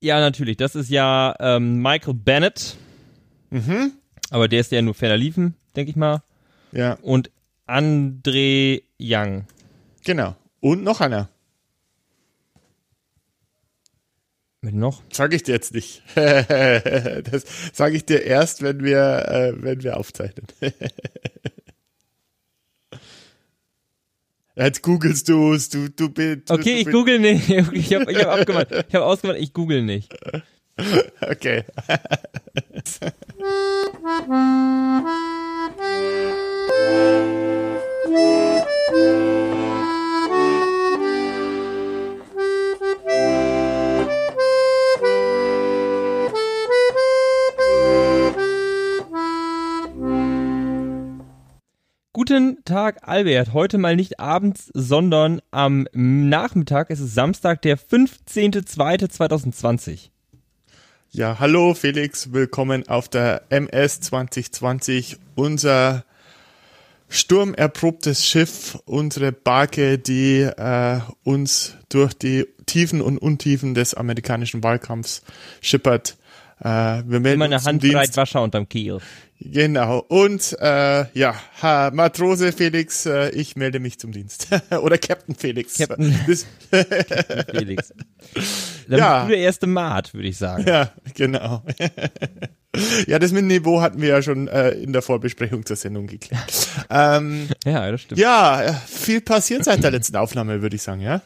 Ja, natürlich. Das ist ja ähm, Michael Bennett. Mhm. Aber der ist ja nur ferner liefen, denke ich mal. Ja, Und André Young. genau. Und noch einer. Mit noch? Sag ich dir jetzt nicht. das sage ich dir erst, wenn wir, äh, wenn wir aufzeichnen. Jetzt googelst du es, du, du bist. Okay, ich google nicht. Ich habe ich hab abgemacht. Ich habe ausgemacht, ich google nicht. Okay. Guten Tag, Albert. Heute mal nicht abends, sondern am Nachmittag. Es ist Samstag, der 15.02.2020. Ja, hallo Felix, willkommen auf der MS 2020, unser sturmerprobtes Schiff, unsere Barke, die äh, uns durch die Tiefen und Untiefen des amerikanischen Wahlkampfs schippert. Äh, wir melden Meine uns zum Hand breit Dienst. Wasser unterm Kiel. Genau. Und äh, ja, ha, Matrose Felix, äh, ich melde mich zum Dienst. Oder Captain Felix. Captain. Das, Felix. Dann Ja. bist du der erste Maat, würde ich sagen. ja, genau. ja, das mit dem Niveau hatten wir ja schon äh, in der Vorbesprechung zur Sendung geklärt. ähm, Ja, das stimmt. ja, äh, viel passiert seit der letzten Aufnahme, würde ich sagen, ja.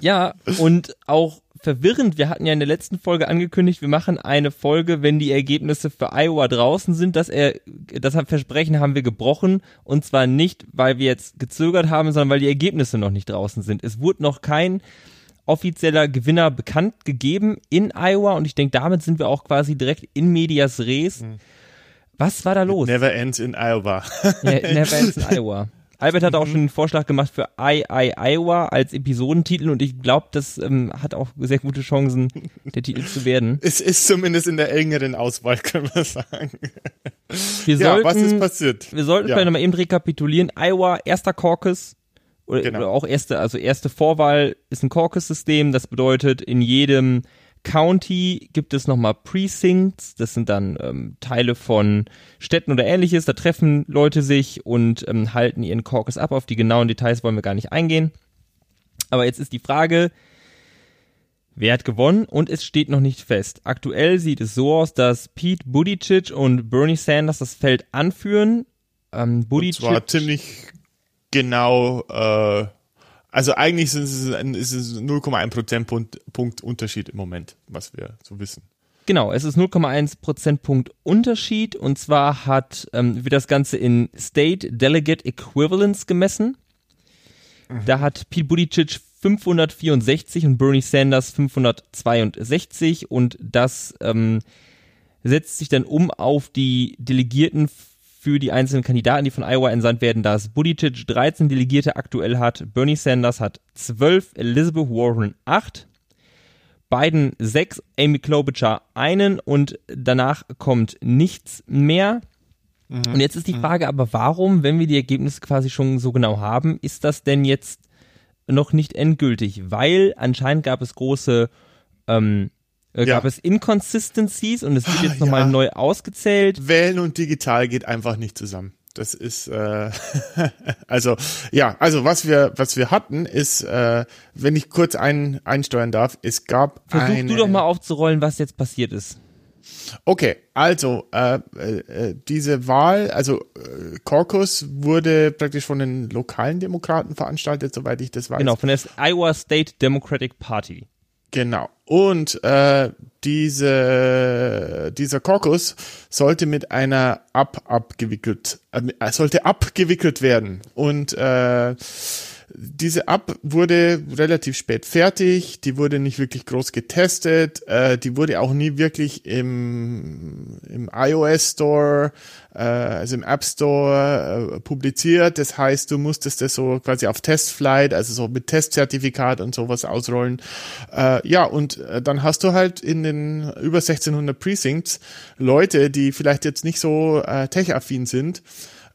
Ja, und auch verwirrend, wir hatten ja in der letzten Folge angekündigt, wir machen eine Folge, wenn die Ergebnisse für Iowa draußen sind. Das, er, das Versprechen haben wir gebrochen. Und zwar nicht, weil wir jetzt gezögert haben, sondern weil die Ergebnisse noch nicht draußen sind. Es wurde noch kein offizieller Gewinner bekannt gegeben in Iowa und ich denke, damit sind wir auch quasi direkt in medias res. Was war da los? Never ends in Iowa. Ja, Never Ends in Iowa. Albert hat auch schon einen Vorschlag gemacht für I, I, Iowa als Episodentitel und ich glaube, das ähm, hat auch sehr gute Chancen, der Titel zu werden. es ist zumindest in der engeren Auswahl, können wir sagen. Wir Ja, sollten, was ist passiert? wir sollten Ja. vielleicht nochmal eben rekapitulieren. Iowa, erster Caucus, oder, Genau. oder auch erste, also erste Vorwahl ist ein Caucus-System. Das bedeutet, in jedem County gibt es nochmal Precincts. Das sind dann ähm, Teile von Städten oder ähnliches. Da treffen Leute sich und ähm, halten ihren Caucus ab. Auf die genauen Details wollen wir gar nicht eingehen. Aber jetzt ist die Frage, wer hat gewonnen? Und es steht noch nicht fest. Aktuell sieht es so aus, dass Pete Buttigieg und Bernie Sanders das Feld anführen. Ähm, Und Buttigieg, zwar ziemlich genau, äh, also eigentlich ist es, ein, ist es 0,1 Prozentpunkt Punkt Unterschied im Moment, was wir so wissen. Genau, es ist 0,1 Prozentpunkt Unterschied und zwar hat ähm, wird das Ganze in State Delegate Equivalence gemessen. Da hat Pete Buttigieg 564 und Bernie Sanders 562 und das ähm, setzt sich dann um auf die Delegierten für die einzelnen Kandidaten, die von Iowa entsandt werden, dass Buttigieg 13 Delegierte aktuell hat, Bernie Sanders hat 12, Elizabeth Warren 8, Biden 6, Amy Klobuchar einen und danach kommt nichts mehr. Und jetzt ist die Frage aber, warum, wenn wir die Ergebnisse quasi schon so genau haben, ist das denn jetzt noch nicht endgültig? Weil anscheinend gab es große, ähm, äh, Ja. gab es Inconsistencies und es wird jetzt Ah, nochmal ja. neu ausgezählt. Wählen und digital geht einfach nicht zusammen. Das ist äh, also ja, also was wir was wir hatten ist, äh, wenn ich kurz ein, einsteuern darf, es gab Versuch eine, du doch mal aufzurollen, was jetzt passiert ist. Okay, also äh, äh, diese Wahl, also äh, Caucus wurde praktisch von den lokalen Demokraten veranstaltet, soweit ich das weiß. Genau, von der Iowa State Democratic Party. Genau. Und äh, diese, dieser Caucus sollte mit einer ab abgewickelt, äh, sollte abgewickelt werden. Und äh, diese App wurde relativ spät fertig, die wurde nicht wirklich groß getestet, äh, die wurde auch nie wirklich im, im iOS Store, äh, also im App Store äh, publiziert. Das heißt, du musstest das so quasi auf Testflight, also so mit Testzertifikat und sowas ausrollen. Äh, ja, und äh, dann hast du halt in den über 1600 Precincts Leute, die vielleicht jetzt nicht so äh, tech-affin sind,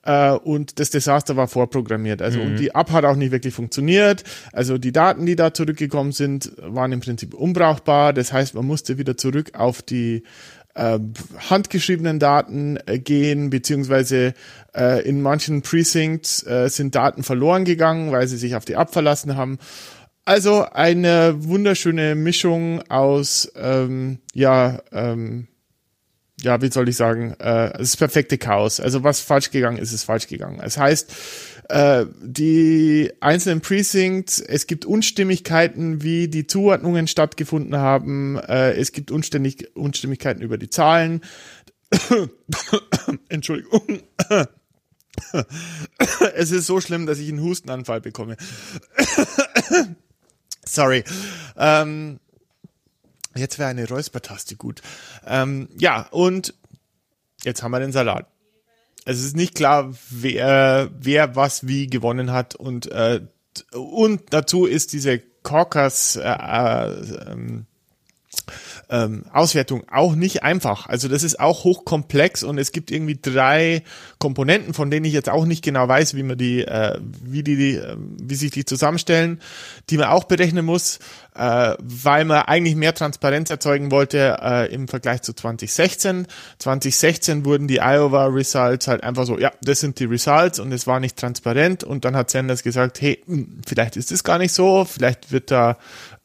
äh, und das Desaster war vorprogrammiert. Also mhm. und die App hat auch nicht wirklich funktioniert. Also die Daten, die da zurückgekommen sind, waren im Prinzip unbrauchbar. Das heißt, man musste wieder zurück auf die äh, handgeschriebenen Daten äh, gehen, beziehungsweise äh, in manchen Precincts äh, sind Daten verloren gegangen, weil sie sich auf die App verlassen haben. Also eine wunderschöne Mischung aus, ähm, ja, ähm, ja, wie soll ich sagen, äh, das perfekte Chaos. Also was falsch gegangen ist, ist falsch gegangen. Es heißt, äh, die einzelnen Precincts, es gibt Unstimmigkeiten, wie die Zuordnungen stattgefunden haben, äh, es gibt Unstimmig Unstimmigkeiten über die Zahlen. Entschuldigung. es ist so schlimm, dass ich einen Hustenanfall bekomme. Sorry. Ähm, Jetzt wäre eine Räuspertaste gut. Ähm, ja, und jetzt haben wir den Salat. Es ist nicht klar, wer, wer was wie gewonnen hat und, äh, und dazu ist diese Caucus äh, äh, ähm, ähm, Auswertung auch nicht einfach. Also das ist auch hochkomplex und es gibt irgendwie drei Komponenten, von denen ich jetzt auch nicht genau weiß, wie man die, äh, wie die, die äh, wie sich die zusammenstellen, die man auch berechnen muss, äh, weil man eigentlich mehr Transparenz erzeugen wollte äh, im Vergleich zu 2016. 2016 wurden die Iowa Results halt einfach so, ja, das sind die Results und es war nicht transparent und dann hat Sanders gesagt, hey, hm, vielleicht ist es gar nicht so, vielleicht wird da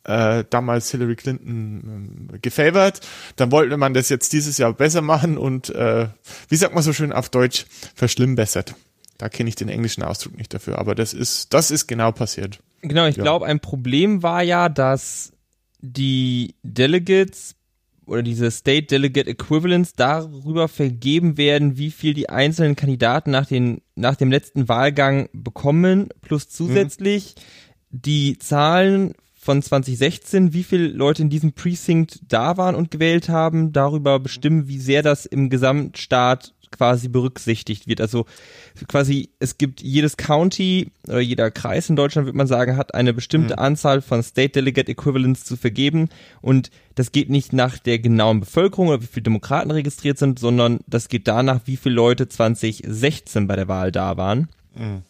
äh, damals Hillary Clinton äh, gefavored. Dann wollte man das jetzt dieses Jahr besser machen und äh, wie sagt man so schön auf Deutsch, verschlimmbessert. Da kenne ich den englischen Ausdruck nicht dafür, aber das ist, das ist genau passiert. Genau, ich ja. glaube, ein Problem war ja, dass die Delegates oder diese State Delegate Equivalents darüber vergeben werden, wie viel die einzelnen Kandidaten nach, den, nach dem letzten Wahlgang bekommen, plus zusätzlich mhm. die Zahlen von 2016, wie viele Leute in diesem Precinct da waren und gewählt haben, darüber bestimmen, wie sehr das im Gesamtstaat quasi berücksichtigt wird. Also quasi, es gibt jedes County oder jeder Kreis in Deutschland, würde man sagen, hat eine bestimmte mhm. Anzahl von State Delegate Equivalents zu vergeben und das geht nicht nach der genauen Bevölkerung oder wie viele Demokraten registriert sind, sondern das geht danach, wie viele Leute 2016 bei der Wahl da waren. Mhm.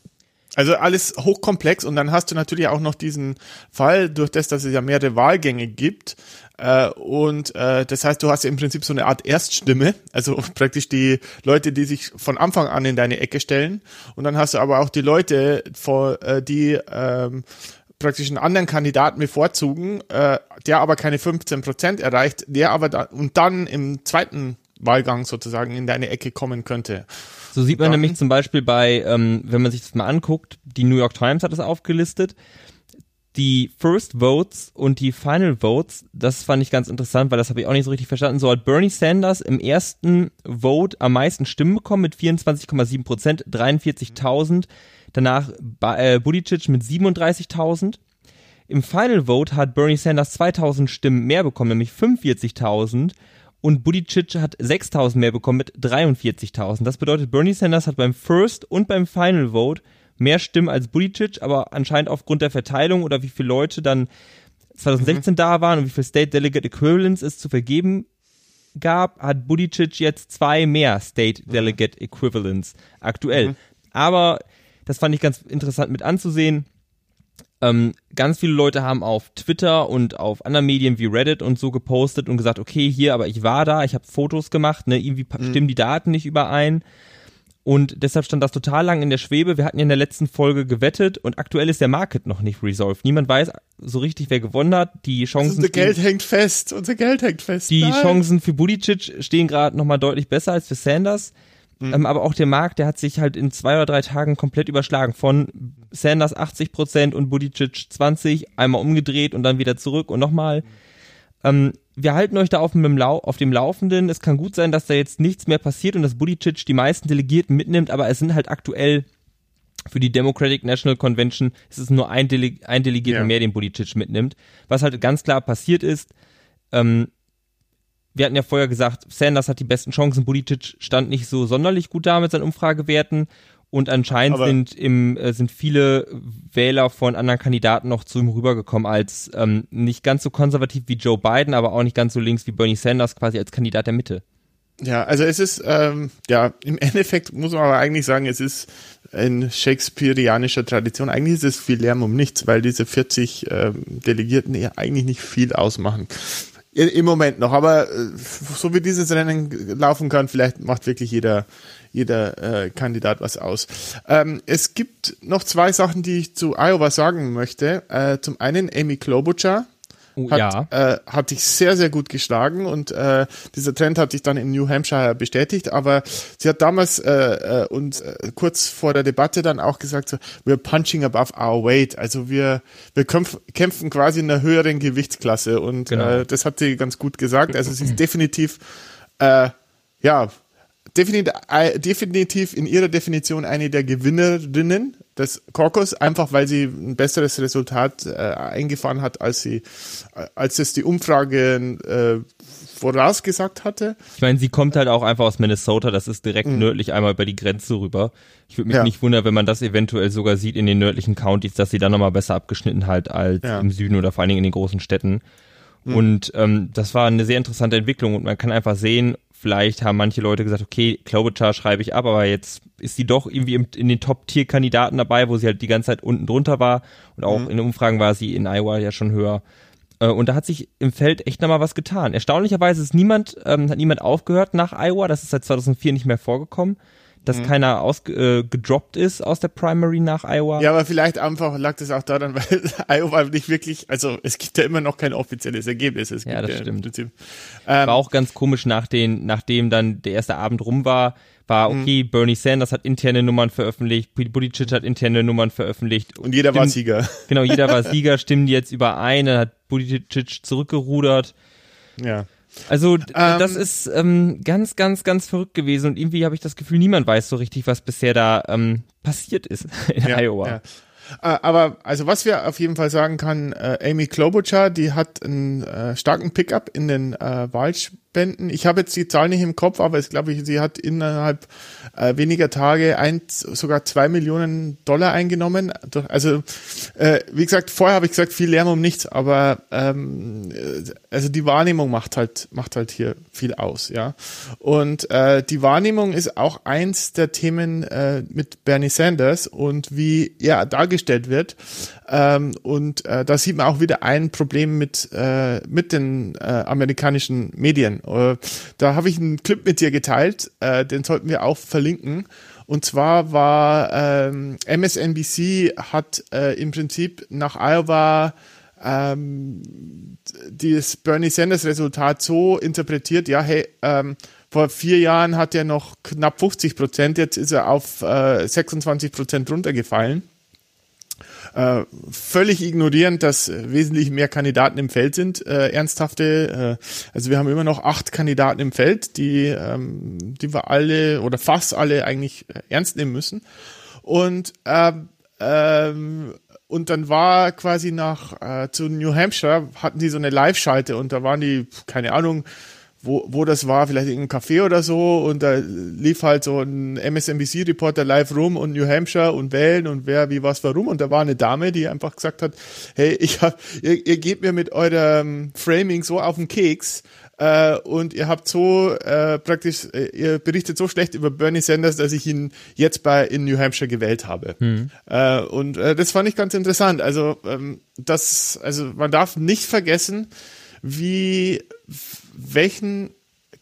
Also alles hochkomplex und dann hast du natürlich auch noch diesen Fall, durch das, dass es ja mehrere Wahlgänge gibt. Äh, und äh, das heißt, du hast ja im Prinzip so eine Art Erststimme, also praktisch die Leute, die sich von Anfang an in deine Ecke stellen. Und dann hast du aber auch die Leute, vor, äh, die ähm, praktisch einen anderen Kandidaten bevorzugen, äh, der aber keine 15 Prozent erreicht, der aber da, und dann im zweiten Wahlgang sozusagen in deine Ecke kommen könnte. So sieht man nämlich zum Beispiel bei, ähm, wenn man sich das mal anguckt, die New York Times hat das aufgelistet, die First Votes und die Final Votes, das fand ich ganz interessant, weil das habe ich auch nicht so richtig verstanden. So hat Bernie Sanders im ersten Vote am meisten Stimmen bekommen mit 24,7 Prozent, 43.000. Danach äh, Buttigieg mit 37.000. Im Final Vote hat Bernie Sanders 2000 Stimmen mehr bekommen, nämlich 45.000 und Buttigieg hat 6.000 mehr bekommen mit 43.000. Das bedeutet, Bernie Sanders hat beim First und beim Final Vote mehr Stimmen als Buttigieg, aber anscheinend aufgrund der Verteilung oder wie viele Leute dann 2016 mhm. da waren und wie viel State Delegate Equivalents es zu vergeben gab, hat Buttigieg jetzt zwei mehr State mhm. Delegate Equivalents aktuell. Mhm. Aber das fand ich ganz interessant mit anzusehen. Ähm, ganz viele Leute haben auf Twitter und auf anderen Medien wie Reddit und so gepostet und gesagt, okay, hier, aber ich war da, ich habe Fotos gemacht, ne, irgendwie mhm. stimmen die Daten nicht überein. Und deshalb stand das total lang in der Schwebe. Wir hatten ja in der letzten Folge gewettet und aktuell ist der Market noch nicht resolved. Niemand weiß so richtig, wer gewonnen hat. Die Chancen. Also unser Geld hängt fest. Unser Geld hängt fest. Die Nein. Chancen für Buttigieg stehen gerade nochmal deutlich besser als für Sanders. Mhm. Ähm, aber auch der Markt, der hat sich halt in zwei oder drei Tagen komplett überschlagen. Von Sanders 80 Prozent und Buttigieg 20, einmal umgedreht und dann wieder zurück und nochmal. Ähm, wir halten euch da auf dem, auf dem Laufenden. Es kann gut sein, dass da jetzt nichts mehr passiert und dass Buttigieg die meisten Delegierten mitnimmt, aber es sind halt aktuell für die Democratic National Convention ist es nur ein, Dele ein Delegierter ja. mehr, den Buttigieg mitnimmt. Was halt ganz klar passiert ist, ähm, wir hatten ja vorher gesagt, Sanders hat die besten Chancen, Buttigieg stand nicht so sonderlich gut da mit seinen Umfragewerten und anscheinend Aber sind im äh, sind viele Wähler von anderen Kandidaten noch zu ihm rübergekommen als ähm, nicht ganz so konservativ wie Joe Biden, aber auch nicht ganz so links wie Bernie Sanders, quasi als Kandidat der Mitte. Ja, also es ist, ähm, ja, im Endeffekt muss man aber eigentlich sagen, es ist in Shakespeareanischer Tradition. Eigentlich ist es viel Lärm um nichts, weil diese 40 ähm, Delegierten ja eigentlich nicht viel ausmachen. Im Moment noch, aber äh, so wie dieses Rennen laufen kann, vielleicht macht wirklich jeder, jeder äh, Kandidat was aus. Ähm, es gibt noch zwei Sachen, die ich zu Iowa sagen möchte. Äh, zum einen Amy Klobuchar, Oh, hat, ja. äh, hat sich sehr, sehr gut geschlagen und äh, dieser Trend hat sich dann in New Hampshire bestätigt, aber sie hat damals äh, äh, und äh, kurz vor der Debatte dann auch gesagt, so, we're punching above our weight, also wir, wir kämpf, kämpfen quasi in einer höheren Gewichtsklasse und Genau. äh, das hat sie ganz gut gesagt, also sie ist definitiv, äh, ja, definitiv, äh, definitiv in ihrer Definition eine der Gewinnerinnen des Caucus, einfach weil sie ein besseres Resultat äh, eingefahren hat, als sie, äh, als es die Umfrage äh, vorausgesagt hatte. Ich meine, sie kommt halt auch einfach aus Minnesota, das ist direkt nördlich einmal über die Grenze rüber. Ich würde mich Mhm. Ja. nicht wundern, wenn man das eventuell sogar sieht in den nördlichen Counties, dass sie dann nochmal besser abgeschnitten halt als Ja. im Süden oder vor allen Dingen in den großen Städten. Mhm. Und ähm, das war eine sehr interessante Entwicklung und man kann einfach sehen, vielleicht haben manche Leute gesagt, okay, Klobuchar schreibe ich ab, aber jetzt ist sie doch irgendwie in den Top-Tier-Kandidaten dabei, wo sie halt die ganze Zeit unten drunter war und auch Mhm. in den Umfragen war sie in Iowa ja schon höher. Äh, Und da hat sich im Feld echt nochmal was getan. Erstaunlicherweise ist niemand, ähm, hat niemand aufgehört nach Iowa. Das ist seit 2004 nicht mehr vorgekommen, dass keiner ausge äh, gedroppt ist aus der Primary nach Iowa. Ja, aber vielleicht einfach lag das auch daran, weil Iowa nicht wirklich, also es gibt ja immer noch kein offizielles Ergebnis. Es Ja, das Im stimmt. Ähm, War auch ganz komisch, nach den, nachdem dann der erste Abend rum war, war okay, Bernie Sanders hat interne Nummern veröffentlicht, Pete Buttigieg hat interne Nummern veröffentlicht. und jeder war Stimmt- Sieger. Genau, jeder war Sieger, stimmen die jetzt überein, dann hat Buttigieg zurückgerudert. Ja. Also Ähm, das ist ähm, ganz, ganz, ganz verrückt gewesen und irgendwie habe ich das Gefühl, niemand weiß so richtig, was bisher da ähm, passiert ist in ja, Iowa. Ja. Äh, Aber also was wir auf jeden Fall sagen kann, äh, Amy Klobuchar, die hat einen äh, starken Pickup in den äh, Wahlspenden. Ich habe jetzt die Zahl nicht im Kopf, aber ich glaube, sie hat innerhalb äh, weniger Tage ein, sogar zwei Millionen Dollar eingenommen. Also äh, wie gesagt, vorher habe ich gesagt, viel Lärm um nichts, aber ähm, äh, also die Wahrnehmung macht halt macht halt hier viel aus, ja. Und äh, die Wahrnehmung ist auch eins der Themen äh, mit Bernie Sanders und wie er dargestellt wird. Ähm, und äh, da sieht man auch wieder ein Problem mit äh, mit den äh, amerikanischen Medien. Äh, da habe ich einen Clip mit dir geteilt, äh, den sollten wir auch verlinken. Und zwar war ähm, MSNBC hat äh, im Prinzip nach Iowa ähm, dieses Bernie Sanders Resultat so interpretiert, ja, hey, ähm, vor vier Jahren hat er noch knapp 50 Prozent, jetzt ist er auf äh, 26 Prozent runtergefallen. Äh, völlig ignorierend, dass wesentlich mehr Kandidaten im Feld sind, äh, ernsthafte. Äh, also wir haben immer noch acht Kandidaten im Feld, die, ähm, die wir alle oder fast alle eigentlich äh, ernst nehmen müssen. Und ähm, ähm, und dann war quasi nach äh, zu New Hampshire hatten die so eine Live-Schalte und da waren die keine Ahnung wo, wo das war, vielleicht in einem Café oder so und da lief halt so ein MSNBC-Reporter live rum und New Hampshire und wählen und wer, wie, was, warum und da war eine Dame, die einfach gesagt hat, hey, ich hab, ihr, ihr geht mir mit eurem Framing so auf den Keks äh, und ihr habt so äh, praktisch, äh, ihr berichtet so schlecht über Bernie Sanders, dass ich ihn jetzt bei in New Hampshire gewählt habe. Äh, und äh, das fand ich ganz interessant. Also ähm, das, also man darf nicht vergessen, wie welchen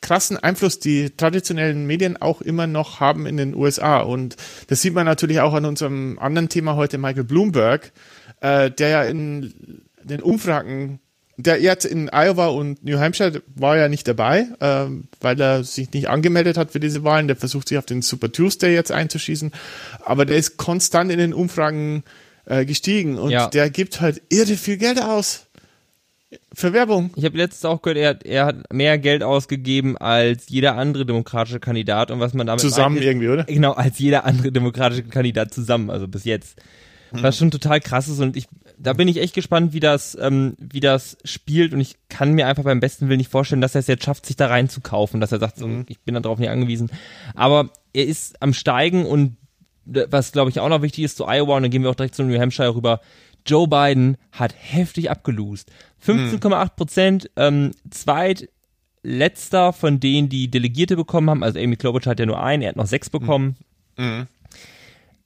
krassen Einfluss die traditionellen Medien auch immer noch haben in den USA. Und das sieht man natürlich auch an unserem anderen Thema heute, Michael Bloomberg, äh, der ja in den Umfragen, der jetzt in Iowa und New Hampshire war ja nicht dabei, ähm, weil er sich nicht angemeldet hat für diese Wahlen. Der versucht sich auf den Super Tuesday jetzt einzuschießen. Aber der ist konstant in den Umfragen äh, gestiegen und Ja. der gibt halt irre viel Geld aus. Für Werbung. Ich habe letztens auch gehört, er, hat- er hat mehr Geld ausgegeben als jeder andere demokratische Kandidat und was man damit Zusammen ist- irgendwie, oder? Genau, als jeder andere demokratische Kandidat zusammen, also bis jetzt. Was schon total krass ist und ich, da bin ich echt gespannt, wie das, ähm, wie das spielt und ich kann mir einfach beim besten Willen nicht vorstellen, dass er es jetzt schafft, sich da reinzukaufen, dass er sagt, so, ich bin darauf nicht angewiesen. Aber er ist am Steigen und d- was glaube ich auch noch wichtig ist zu Iowa und dann gehen wir auch direkt zu New Hampshire rüber. Joe Biden hat heftig abgelost. 15,8 Prozent, ähm, zweit letzter von denen, die Delegierte bekommen haben. Also Amy Klobuchar hat ja nur einen, er hat noch sechs bekommen. Mhm.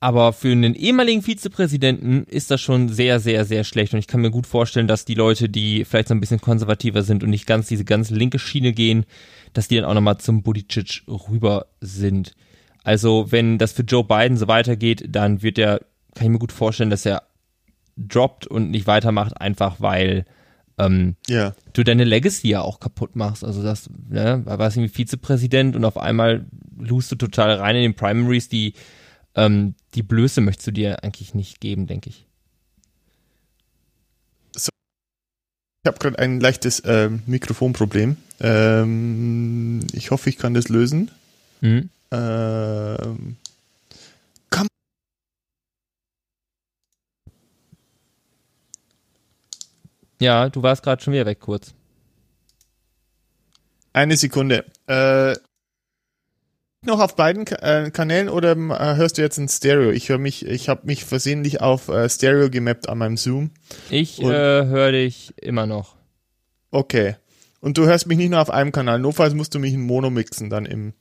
Aber für einen ehemaligen Vizepräsidenten ist das schon sehr, sehr, sehr schlecht. Und ich kann mir gut vorstellen, dass die Leute, die vielleicht so ein bisschen konservativer sind und nicht ganz diese ganz linke Schiene gehen, dass die dann auch nochmal zum Buttigieg rüber sind. Also wenn das für Joe Biden so weitergeht, dann wird er, kann ich mir gut vorstellen, dass er droppt und nicht weitermacht, einfach weil ähm, Ja. du deine Legacy ja auch kaputt machst. Also das, ne, warst du irgendwie Vizepräsident und auf einmal lust du total rein in den Primaries, die ähm, die Blöße möchtest du dir eigentlich nicht geben, denke ich. Ich habe gerade ein leichtes ähm, Mikrofonproblem. Ähm, ich hoffe, ich kann das lösen. Mhm. Ähm, Ja, du warst gerade schon wieder weg kurz. eine Sekunde. Äh, noch auf beiden äh, Kanälen oder äh, hörst du jetzt in Stereo? Ich höre mich, ich habe mich versehentlich auf äh, Stereo gemappt an meinem Zoom. Ich äh, höre dich immer noch. Okay. Und du hörst mich nicht nur auf einem Kanal. Notfalls musst du mich in Mono mixen dann im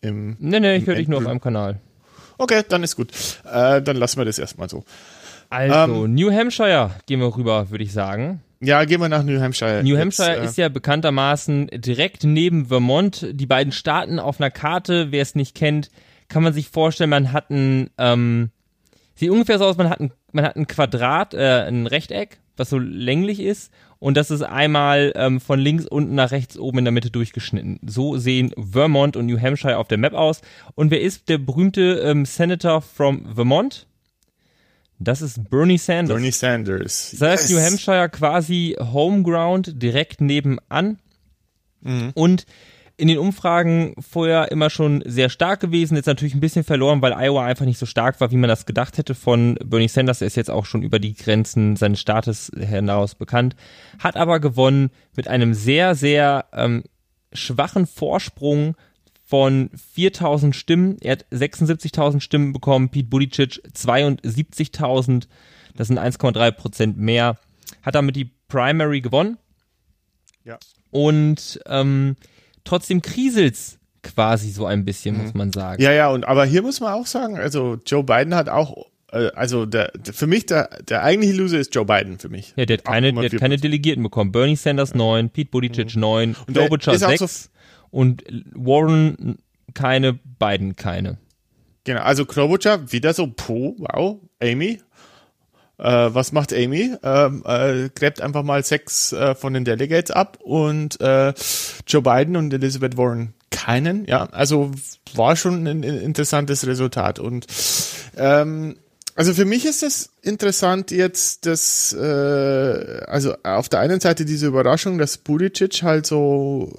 im. Nee, nee, ich Im höre dich nur auf einem Kanal. Okay, dann ist gut. Äh, dann lassen wir das erstmal so. Also, New Hampshire gehen wir rüber, würde ich sagen. Ja, gehen wir nach New Hampshire. New Jetzt, Hampshire äh, ist ja bekanntermaßen direkt neben Vermont. Die beiden Staaten auf einer Karte, wer es nicht kennt, kann man sich vorstellen, man hat ein, ähm, sieht ungefähr so aus, man hat ein, man hat ein Quadrat, äh, ein Rechteck, was so länglich ist und das ist einmal ähm, von links unten nach rechts oben in der Mitte durchgeschnitten. So sehen Vermont und New Hampshire auf der Map aus. Und wer ist der berühmte ähm, Senator from Vermont? Das ist Bernie Sanders. Bernie Sanders. Das heißt, New Yes. Hampshire quasi Homeground direkt nebenan. Mhm. Und in den Umfragen vorher immer schon sehr stark gewesen, jetzt natürlich ein bisschen verloren, weil Iowa einfach nicht so stark war, wie man das gedacht hätte von Bernie Sanders. Er ist jetzt auch schon über die Grenzen seines Staates hinaus bekannt, hat aber gewonnen mit einem sehr, sehr ähm, schwachen Vorsprung von 4000 Stimmen. Er hat 76.000 Stimmen bekommen, Pete Buttigieg 72.000, das sind 1,3 Prozent mehr. Hat damit die Primary gewonnen Ja. und ähm, trotzdem kriselt's quasi so ein bisschen, muss man sagen. Ja, ja, und aber hier muss man auch sagen, also Joe Biden hat auch, äh, also der, der für mich der, der eigentliche Loser ist Joe Biden für mich. Ja, der hat keine, der hat 8,4%. keine Delegierten bekommen. Bernie Sanders 9, Pete Buttigieg 9, Mhm. Und der Klobuchar auch 6 und Warren keine, Biden keine. Genau, also Klobuchar wieder so, puh, wow, Amy. Äh, was macht Amy? Ähm, äh, gräbt einfach mal sechs äh, von den Delegates ab und äh, Joe Biden und Elizabeth Warren keinen. Ja, also war schon ein, ein interessantes Resultat. Und ähm, also für mich ist es interessant jetzt, dass äh, also auf der einen Seite diese Überraschung, dass Buttigieg halt so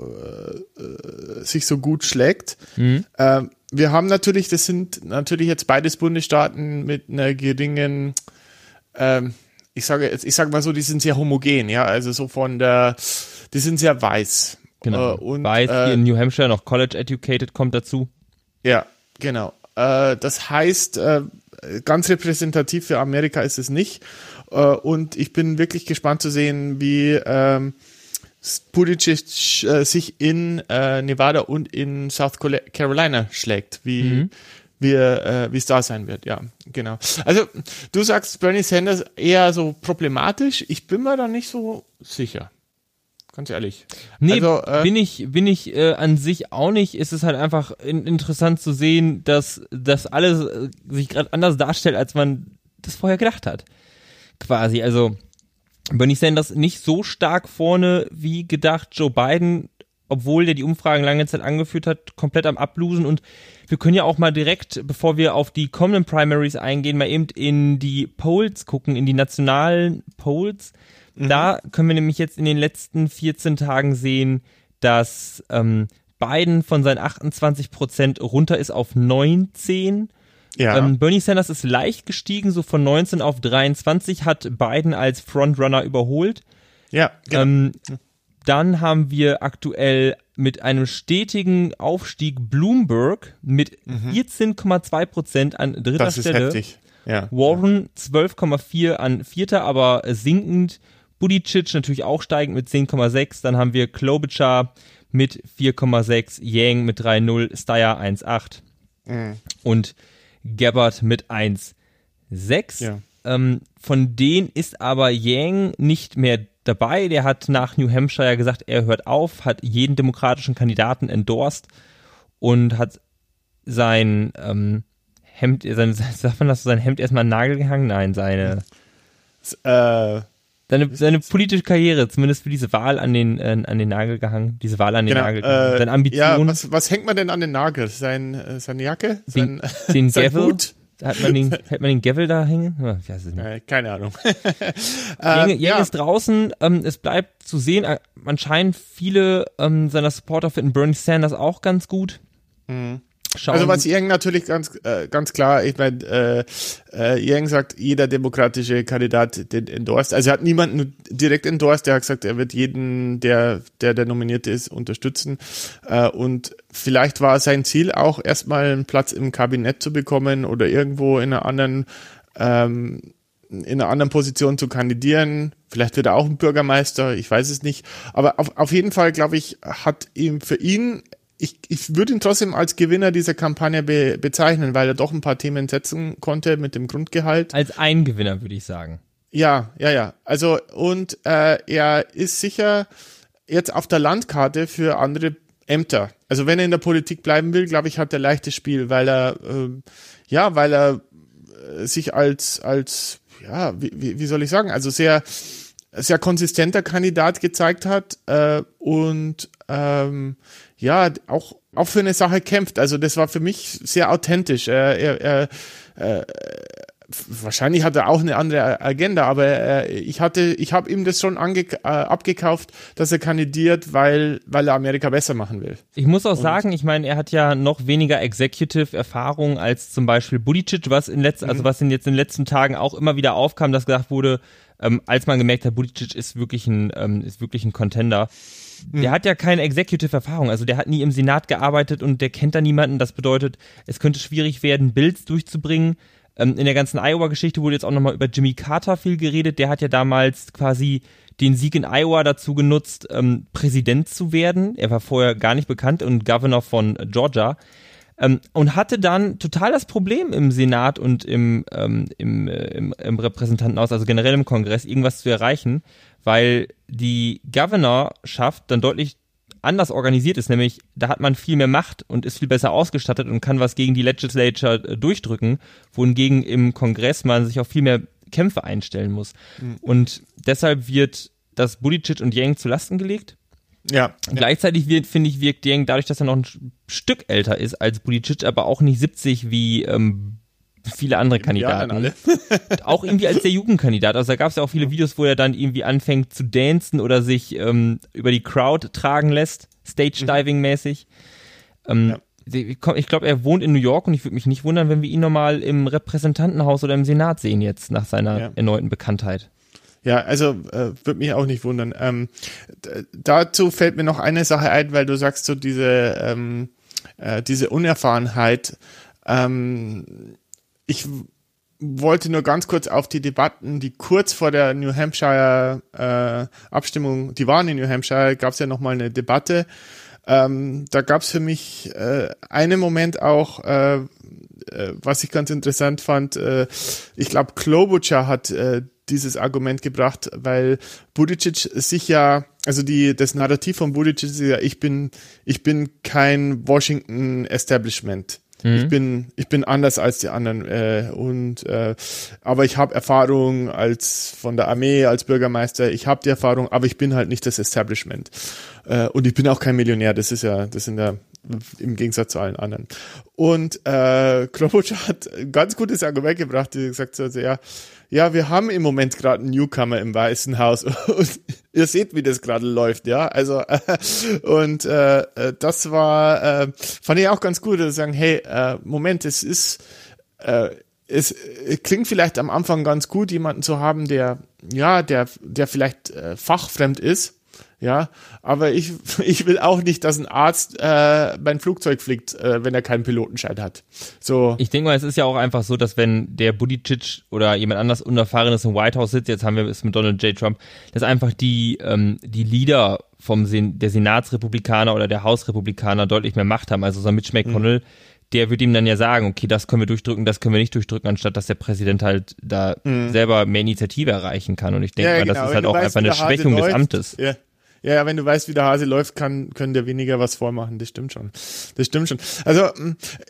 äh, äh, sich so gut schlägt. Mhm. Ähm, wir haben natürlich, das sind natürlich jetzt beides Bundesstaaten mit einer geringen, ähm, ich sage jetzt, ich sage mal so, die sind sehr homogen, ja, also so von der, die sind sehr weiß. Genau. Äh, und, Weiß äh, hier in New Hampshire noch College Educated kommt dazu. ja, genau. Äh, das heißt, äh, ganz repräsentativ für Amerika ist es nicht. Äh, und ich bin wirklich gespannt zu sehen, wie ähm, Buttigieg äh, sich in äh, Nevada und in South Carolina schlägt, wie wie äh, wie es da sein wird. Ja, genau. Also du sagst Bernie Sanders eher so problematisch. Ich bin mir da nicht so sicher. Ganz ehrlich. Nee, Also, äh, bin ich, bin ich äh, an sich auch nicht. Es ist halt einfach in, interessant zu sehen, dass das alles äh, sich gerade anders darstellt, als man das vorher gedacht hat. Quasi. Also Bernie Sanders nicht so stark vorne wie gedacht. Joe Biden, obwohl der die Umfragen lange Zeit angeführt hat, komplett am Ablosen. Und wir können ja auch mal direkt, bevor wir auf die kommenden Primaries eingehen, mal eben in die Polls gucken, in die nationalen Polls. Da können wir nämlich jetzt in den letzten 14 Tagen sehen, dass ähm, Biden von seinen 28 Prozent runter ist auf 19. ja. Ähm, Bernie Sanders ist leicht gestiegen, so von 19 auf 23, hat Biden als Frontrunner überholt. ja, genau. Ähm, dann haben wir aktuell mit einem stetigen Aufstieg Bloomberg mit 14,2 Prozent an dritter Mhm. das ist Stelle. heftig. Ja. Warren 12,4 an vierter, aber sinkend. Buttigieg natürlich auch steigend mit 10,6. Dann haben wir Klobuchar mit 4,6, Yang mit 3,0, Steyer 1,8 mhm. und Gabbard mit 1,6. Ja. Ähm, von denen ist aber Yang nicht mehr dabei. Der hat nach New Hampshire gesagt, er hört auf, hat jeden demokratischen Kandidaten endorsed und hat sein ähm, Hemd, sein, sagt man das, sein Hemd erstmal an den Nagel gehangen? Nein, seine. Äh, seine, seine politische Karriere, zumindest für diese Wahl an den, äh, an den Nagel gehangen, diese Wahl an den genau, Nagel gehangen. Äh, seine Ambitionen. Ja, was, was hängt man denn an den Nagel? Sein, äh, seine Jacke? Sein, den, den sein Gavel? Hut? Hat man den, hat man den Gavel da hängen? Ich weiß es nicht. Äh, keine Ahnung. Jeng, Jeng ja. ist draußen, ähm, es bleibt zu sehen, äh, anscheinend viele ähm, seiner Supporter finden Bernie Sanders auch ganz gut. Mhm. Schauen. Also was Yang natürlich ganz äh, ganz klar, ich meine, äh, äh, Yang sagt, jeder demokratische Kandidat den endorsed. Also er hat niemanden direkt endorsed, der hat gesagt, er wird jeden, der der, der nominiert ist, unterstützen. Äh, und vielleicht war sein Ziel auch erstmal einen Platz im Kabinett zu bekommen oder irgendwo in einer anderen ähm, in einer anderen Position zu kandidieren. Vielleicht wird er auch ein Bürgermeister, ich weiß es nicht. Aber auf, auf jeden Fall, glaube ich, hat ihm für ihn ich, ich würde ihn trotzdem als Gewinner dieser Kampagne be bezeichnen, weil er doch ein paar Themen setzen konnte mit dem Grundgehalt. Als ein Gewinner, würde ich sagen. Ja, ja, ja. Also, und äh, er ist sicher jetzt auf der Landkarte für andere Ämter. Also wenn er in der Politik bleiben will, glaube ich, hat er leichtes Spiel, weil er, äh, ja, weil er äh, sich als, als, ja, wie, wie soll ich sagen, also sehr, sehr konsistenter Kandidat gezeigt hat äh, und ähm, ja, auch, auch für eine Sache kämpft. Also das war für mich sehr authentisch. Er, er, äh, wahrscheinlich hat er auch eine andere Agenda, aber äh, ich hatte, ich habe ihm das schon äh, abgekauft, dass er kandidiert, weil, weil er Amerika besser machen will. Ich muss auch Und sagen, ich meine, er hat ja noch weniger Executive-Erfahrung als zum Beispiel Budicic, was in letzten, also mhm. also was in jetzt in den letzten Tagen auch immer wieder aufkam, dass gesagt wurde, ähm, als man gemerkt hat, Budicic ist wirklich ein, ähm, ist wirklich ein Contender der hat ja keine Executive-Erfahrung, also der hat nie im Senat gearbeitet und der kennt da niemanden. Das bedeutet, es könnte schwierig werden, Bills durchzubringen. Ähm, in der ganzen Iowa-Geschichte wurde jetzt auch nochmal über Jimmy Carter viel geredet. Der hat ja damals quasi den Sieg in Iowa dazu genutzt, ähm, Präsident zu werden. Er war vorher gar nicht bekannt und Governor von Georgia. Ähm, und hatte dann total das Problem im Senat und im, ähm, im, äh, im, im Repräsentantenhaus, also generell im Kongress, irgendwas zu erreichen, weil die Governorschaft dann deutlich anders organisiert ist, nämlich da hat man viel mehr Macht und ist viel besser ausgestattet und kann was gegen die Legislature äh, durchdrücken, wohingegen im Kongress man sich auf viel mehr Kämpfe einstellen muss. Mhm. Und deshalb wird das Buttigieg und Yang zu Lasten gelegt. Ja. Gleichzeitig wird, finde ich, wirkt Yang dadurch, dass er noch ein Stück älter ist als Buttigieg, aber auch nicht 70 wie ähm, viele andere Kandidaten. auch irgendwie als der Jugendkandidat. Also da gab es ja auch viele Videos, wo er dann irgendwie anfängt zu dancen oder sich ähm, über die Crowd tragen lässt, Stage-Diving-mäßig. Ähm, ja. Ich glaube, er wohnt in New York und ich würde mich nicht wundern, wenn wir ihn nochmal im Repräsentantenhaus oder im Senat sehen jetzt nach seiner ja. erneuten Bekanntheit. Ja, also äh, würde mich auch nicht wundern. Ähm, dazu fällt mir noch eine Sache ein, weil du sagst so diese ähm, äh, diese Unerfahrenheit. Ähm, ich wollte nur ganz kurz auf die Debatten, die kurz vor der New Hampshire äh, Abstimmung, die waren in New Hampshire, gab es ja nochmal eine Debatte. Ähm, da gab es für mich äh, einen Moment auch, äh, äh, was ich ganz interessant fand. Äh, ich glaube, Klobuchar hat äh, dieses Argument gebracht, weil Buttigieg sich ja, also die, das Narrativ von Buttigieg ist ja, ich bin, ich bin kein Washington Establishment. Mhm. Ich bin ich bin anders als die anderen äh, und äh, aber ich habe Erfahrung als von der Armee als Bürgermeister. Ich habe die Erfahrung, aber ich bin halt nicht das Establishment äh, und ich bin auch kein Millionär. Das ist ja das sind ja im Gegensatz zu allen anderen. Und äh, Klobuchar hat ein ganz gutes Argument gebracht, die gesagt hat, ja, ja, wir haben im Moment gerade einen Newcomer im Weißen Haus und ihr seht, wie das gerade läuft, ja. Also äh, und äh, äh, das war, äh, fand ich auch ganz gut, dass sagen, hey, äh, Moment, es ist, äh, es äh, klingt vielleicht am Anfang ganz gut, jemanden zu haben, der, ja, der, der vielleicht äh, fachfremd ist, Ja, aber ich, ich will auch nicht, dass ein Arzt äh, mein Flugzeug fliegt, äh, wenn er keinen Pilotenschein hat. So. Ich denke mal, es ist ja auch einfach so, dass wenn der Buttigieg oder jemand anders Unerfahrenes im White House sitzt, jetzt haben wir es mit Donald J. Trump, dass einfach die, ähm, die Leader vom Sen der Senatsrepublikaner oder der Hausrepublikaner deutlich mehr Macht haben. Also so ein Mitch McConnell, mhm. der würde ihm dann ja sagen, okay, das können wir durchdrücken, das können wir nicht durchdrücken, anstatt dass der Präsident halt da mhm. selber mehr Initiative erreichen kann. Und ich denke ja, mal, genau. das ist halt auch weißt, einfach eine Schwächung des Amtes. Ja. Ja, wenn du weißt, wie der Hase läuft, kann, können dir weniger was vormachen. Das stimmt schon. Das stimmt schon. Also,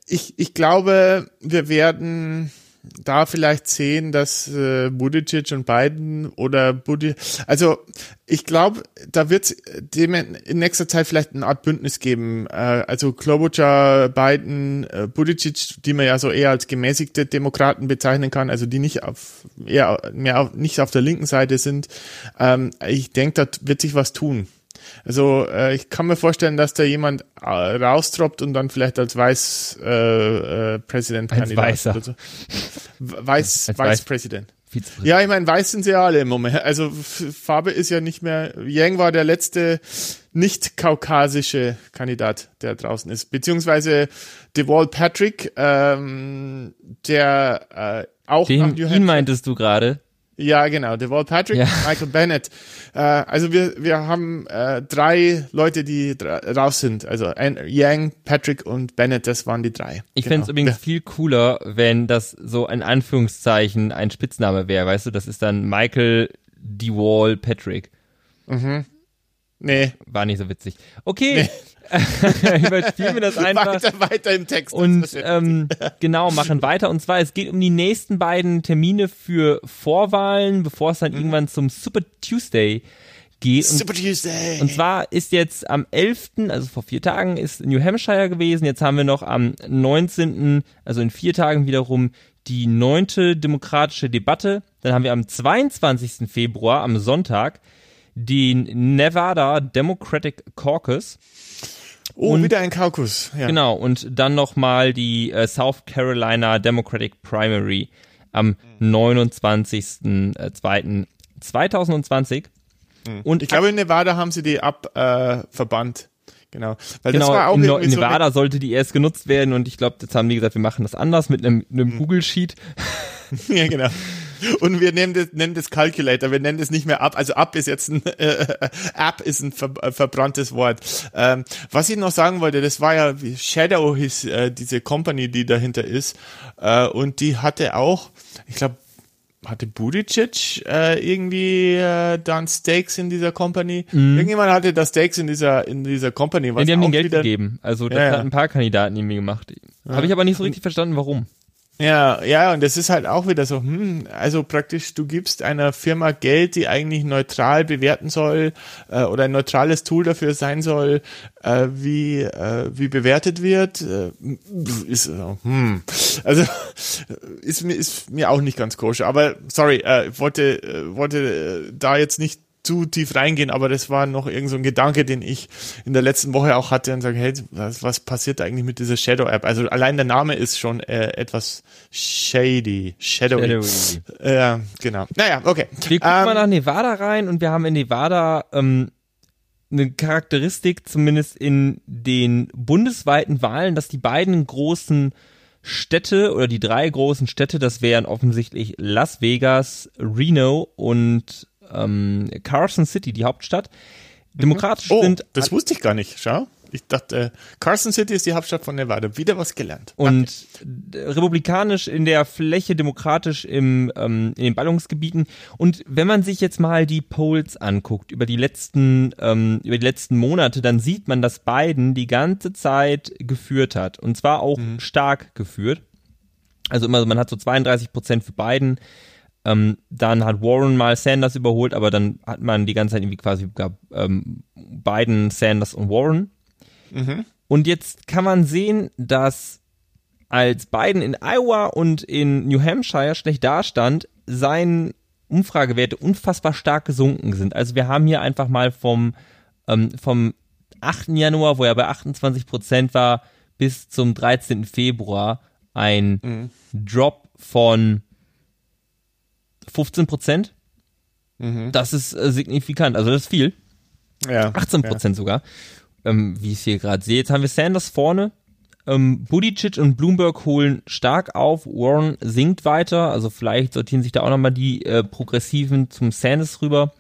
ich, ich glaube, wir werden, da vielleicht sehen, dass äh, Buttigieg und Biden oder Budi, also ich glaube, da wird es in nächster Zeit vielleicht eine Art Bündnis geben. Äh, also Klobuchar, Biden, äh, Buttigieg, die man ja so eher als gemäßigte Demokraten bezeichnen kann, also die nicht auf eher mehr auf, nicht auf der linken Seite sind. Ähm, ich denke, da wird sich was tun. Also äh, ich kann mir vorstellen, dass da jemand äh, raustroppt und dann vielleicht als Weiß äh, äh, Präsident als Weißer. So. Weiß, als Weiß Präsident. Ja, ich meine, weiß sind sie ja alle im Moment. Also Farbe ist ja nicht mehr. Yang war der letzte nicht kaukasische Kandidat, der draußen ist. Beziehungsweise DeWalt Patrick, ähm, der äh, auch Den, nach New Hampshire. Ihn meintest du gerade? Ja, genau. DeWalt Patrick, ja. Michael Bennett. Äh, also wir, wir haben äh, drei Leute, die raus sind. Also Yang, Patrick und Bennett, das waren die drei. Ich genau. fände es übrigens viel cooler, wenn das so ein Anführungszeichen ein Spitzname wäre. Weißt du, das ist dann Michael DeWalt Patrick. Mhm. Nee. War nicht so witzig. Okay. Nee. Überspielen wir das einfach. Weiter, weiter im Text. Und ähm, genau, machen weiter. Und zwar, es geht um die nächsten beiden Termine für Vorwahlen, bevor es dann mhm. irgendwann zum Super Tuesday geht. Und, Super Tuesday. Und zwar ist jetzt am 11., also vor vier Tagen, ist New Hampshire gewesen. Jetzt haben wir noch am 19., also in vier Tagen wiederum, die neunte demokratische Debatte. Dann haben wir am 22. Februar, am Sonntag, den Nevada Democratic Caucus. Oh, und, wieder ein Kaukus. Ja. Genau, und dann nochmal die äh, South Carolina Democratic Primary am 29.02.2020. Mhm. Und ich glaube, in Nevada haben sie die abverbannt. Äh, Genau. Weil genau, das war auch in Nevada so sollte die erst genutzt werden und ich glaube, jetzt haben die gesagt, wir machen das anders mit einem, einem mhm. Google Sheet. ja, genau. Und wir nennen das, nennen das Calculator, wir nennen das nicht mehr App. Also App ist jetzt ein äh, App ist ein ver, äh, verbranntes Wort. Ähm, was ich noch sagen wollte, das war ja Shadow hieß äh, diese Company, die dahinter ist. Äh, und die hatte auch, ich glaube, hatte Budicic äh, irgendwie äh, dann Stakes in dieser Company? Mhm. Irgendjemand hatte da Stakes in dieser in dieser Company. Was ja, die haben ihm Geld gegeben. Also das ja, hat ein paar Kandidaten irgendwie gemacht. Ja. Habe ich aber nicht so richtig verstanden, warum. Ja, ja, und das ist halt auch wieder so, hm, also praktisch, du gibst einer Firma Geld, die eigentlich neutral bewerten soll äh, oder ein neutrales Tool dafür sein soll, äh, wie, äh, wie bewertet wird. Äh, ist, äh, hm, also ist mir, ist mir auch nicht ganz koscher. Aber sorry, äh, wollte, äh, wollte äh, da jetzt nicht zu tief reingehen, aber das war noch irgend so ein Gedanke, den ich in der letzten Woche auch hatte und sage, hey, was, was passiert eigentlich mit dieser Shadow App? Also allein der Name ist schon äh, etwas shady, shadowy. shadowy. Ja, äh, genau. Naja, okay. Wir gucken ähm, mal nach Nevada rein und wir haben in Nevada ähm, eine Charakteristik, zumindest in den bundesweiten Wahlen, dass die beiden großen Städte oder die drei großen Städte, das wären offensichtlich Las Vegas, Reno und ähm, Carson City, die Hauptstadt, demokratisch oh, sind. Das wusste ich gar nicht, schau. Ich dachte, Carson City ist die Hauptstadt von Nevada. Wieder was gelernt. Und okay. republikanisch in der Fläche, demokratisch im, ähm, in den Ballungsgebieten. Und wenn man sich jetzt mal die Polls anguckt über die letzten, ähm, über die letzten Monate, dann sieht man, dass Biden die ganze Zeit geführt hat. Und zwar auch mhm. stark geführt. Also immer, man hat so 32 Prozent für Biden, ähm, dann hat Warren mal Sanders überholt, aber dann hat man die ganze Zeit irgendwie quasi gab, ähm, Biden, Sanders und Warren. Mhm. Und jetzt kann man sehen, dass als Biden in Iowa und in New Hampshire schlecht dastand, seine Umfragewerte unfassbar stark gesunken sind. Also wir haben hier einfach mal vom, ähm, vom 8. Januar, wo er bei 28 Prozent war, bis zum 13. Februar ein mhm. Drop von 15 Prozent. Mhm. Das ist äh, signifikant, also das ist viel. Ja, 18 Prozent ja. sogar, ähm, wie ich es hier gerade sehe. Jetzt haben wir Sanders vorne. Ähm, Budicic und Bloomberg holen stark auf. Warren sinkt weiter. Also vielleicht sortieren sich da auch nochmal die äh, Progressiven zum Sanders rüber.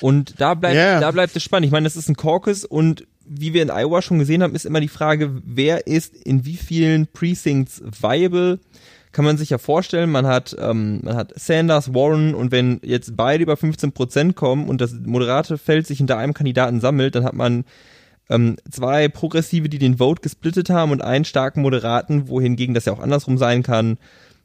Und da bleibt, yeah. da bleibt es spannend. Ich meine, das ist ein Caucus und wie wir in Iowa schon gesehen haben, ist immer die Frage, wer ist in wie vielen Precincts viable? Kann man sich ja vorstellen, man hat, ähm, man hat Sanders, Warren und wenn jetzt beide über 15 Prozent kommen und das moderate Feld sich hinter einem Kandidaten sammelt, dann hat man ähm, zwei Progressive, die den Vote gesplittet haben und einen starken Moderaten, wohingegen das ja auch andersrum sein kann.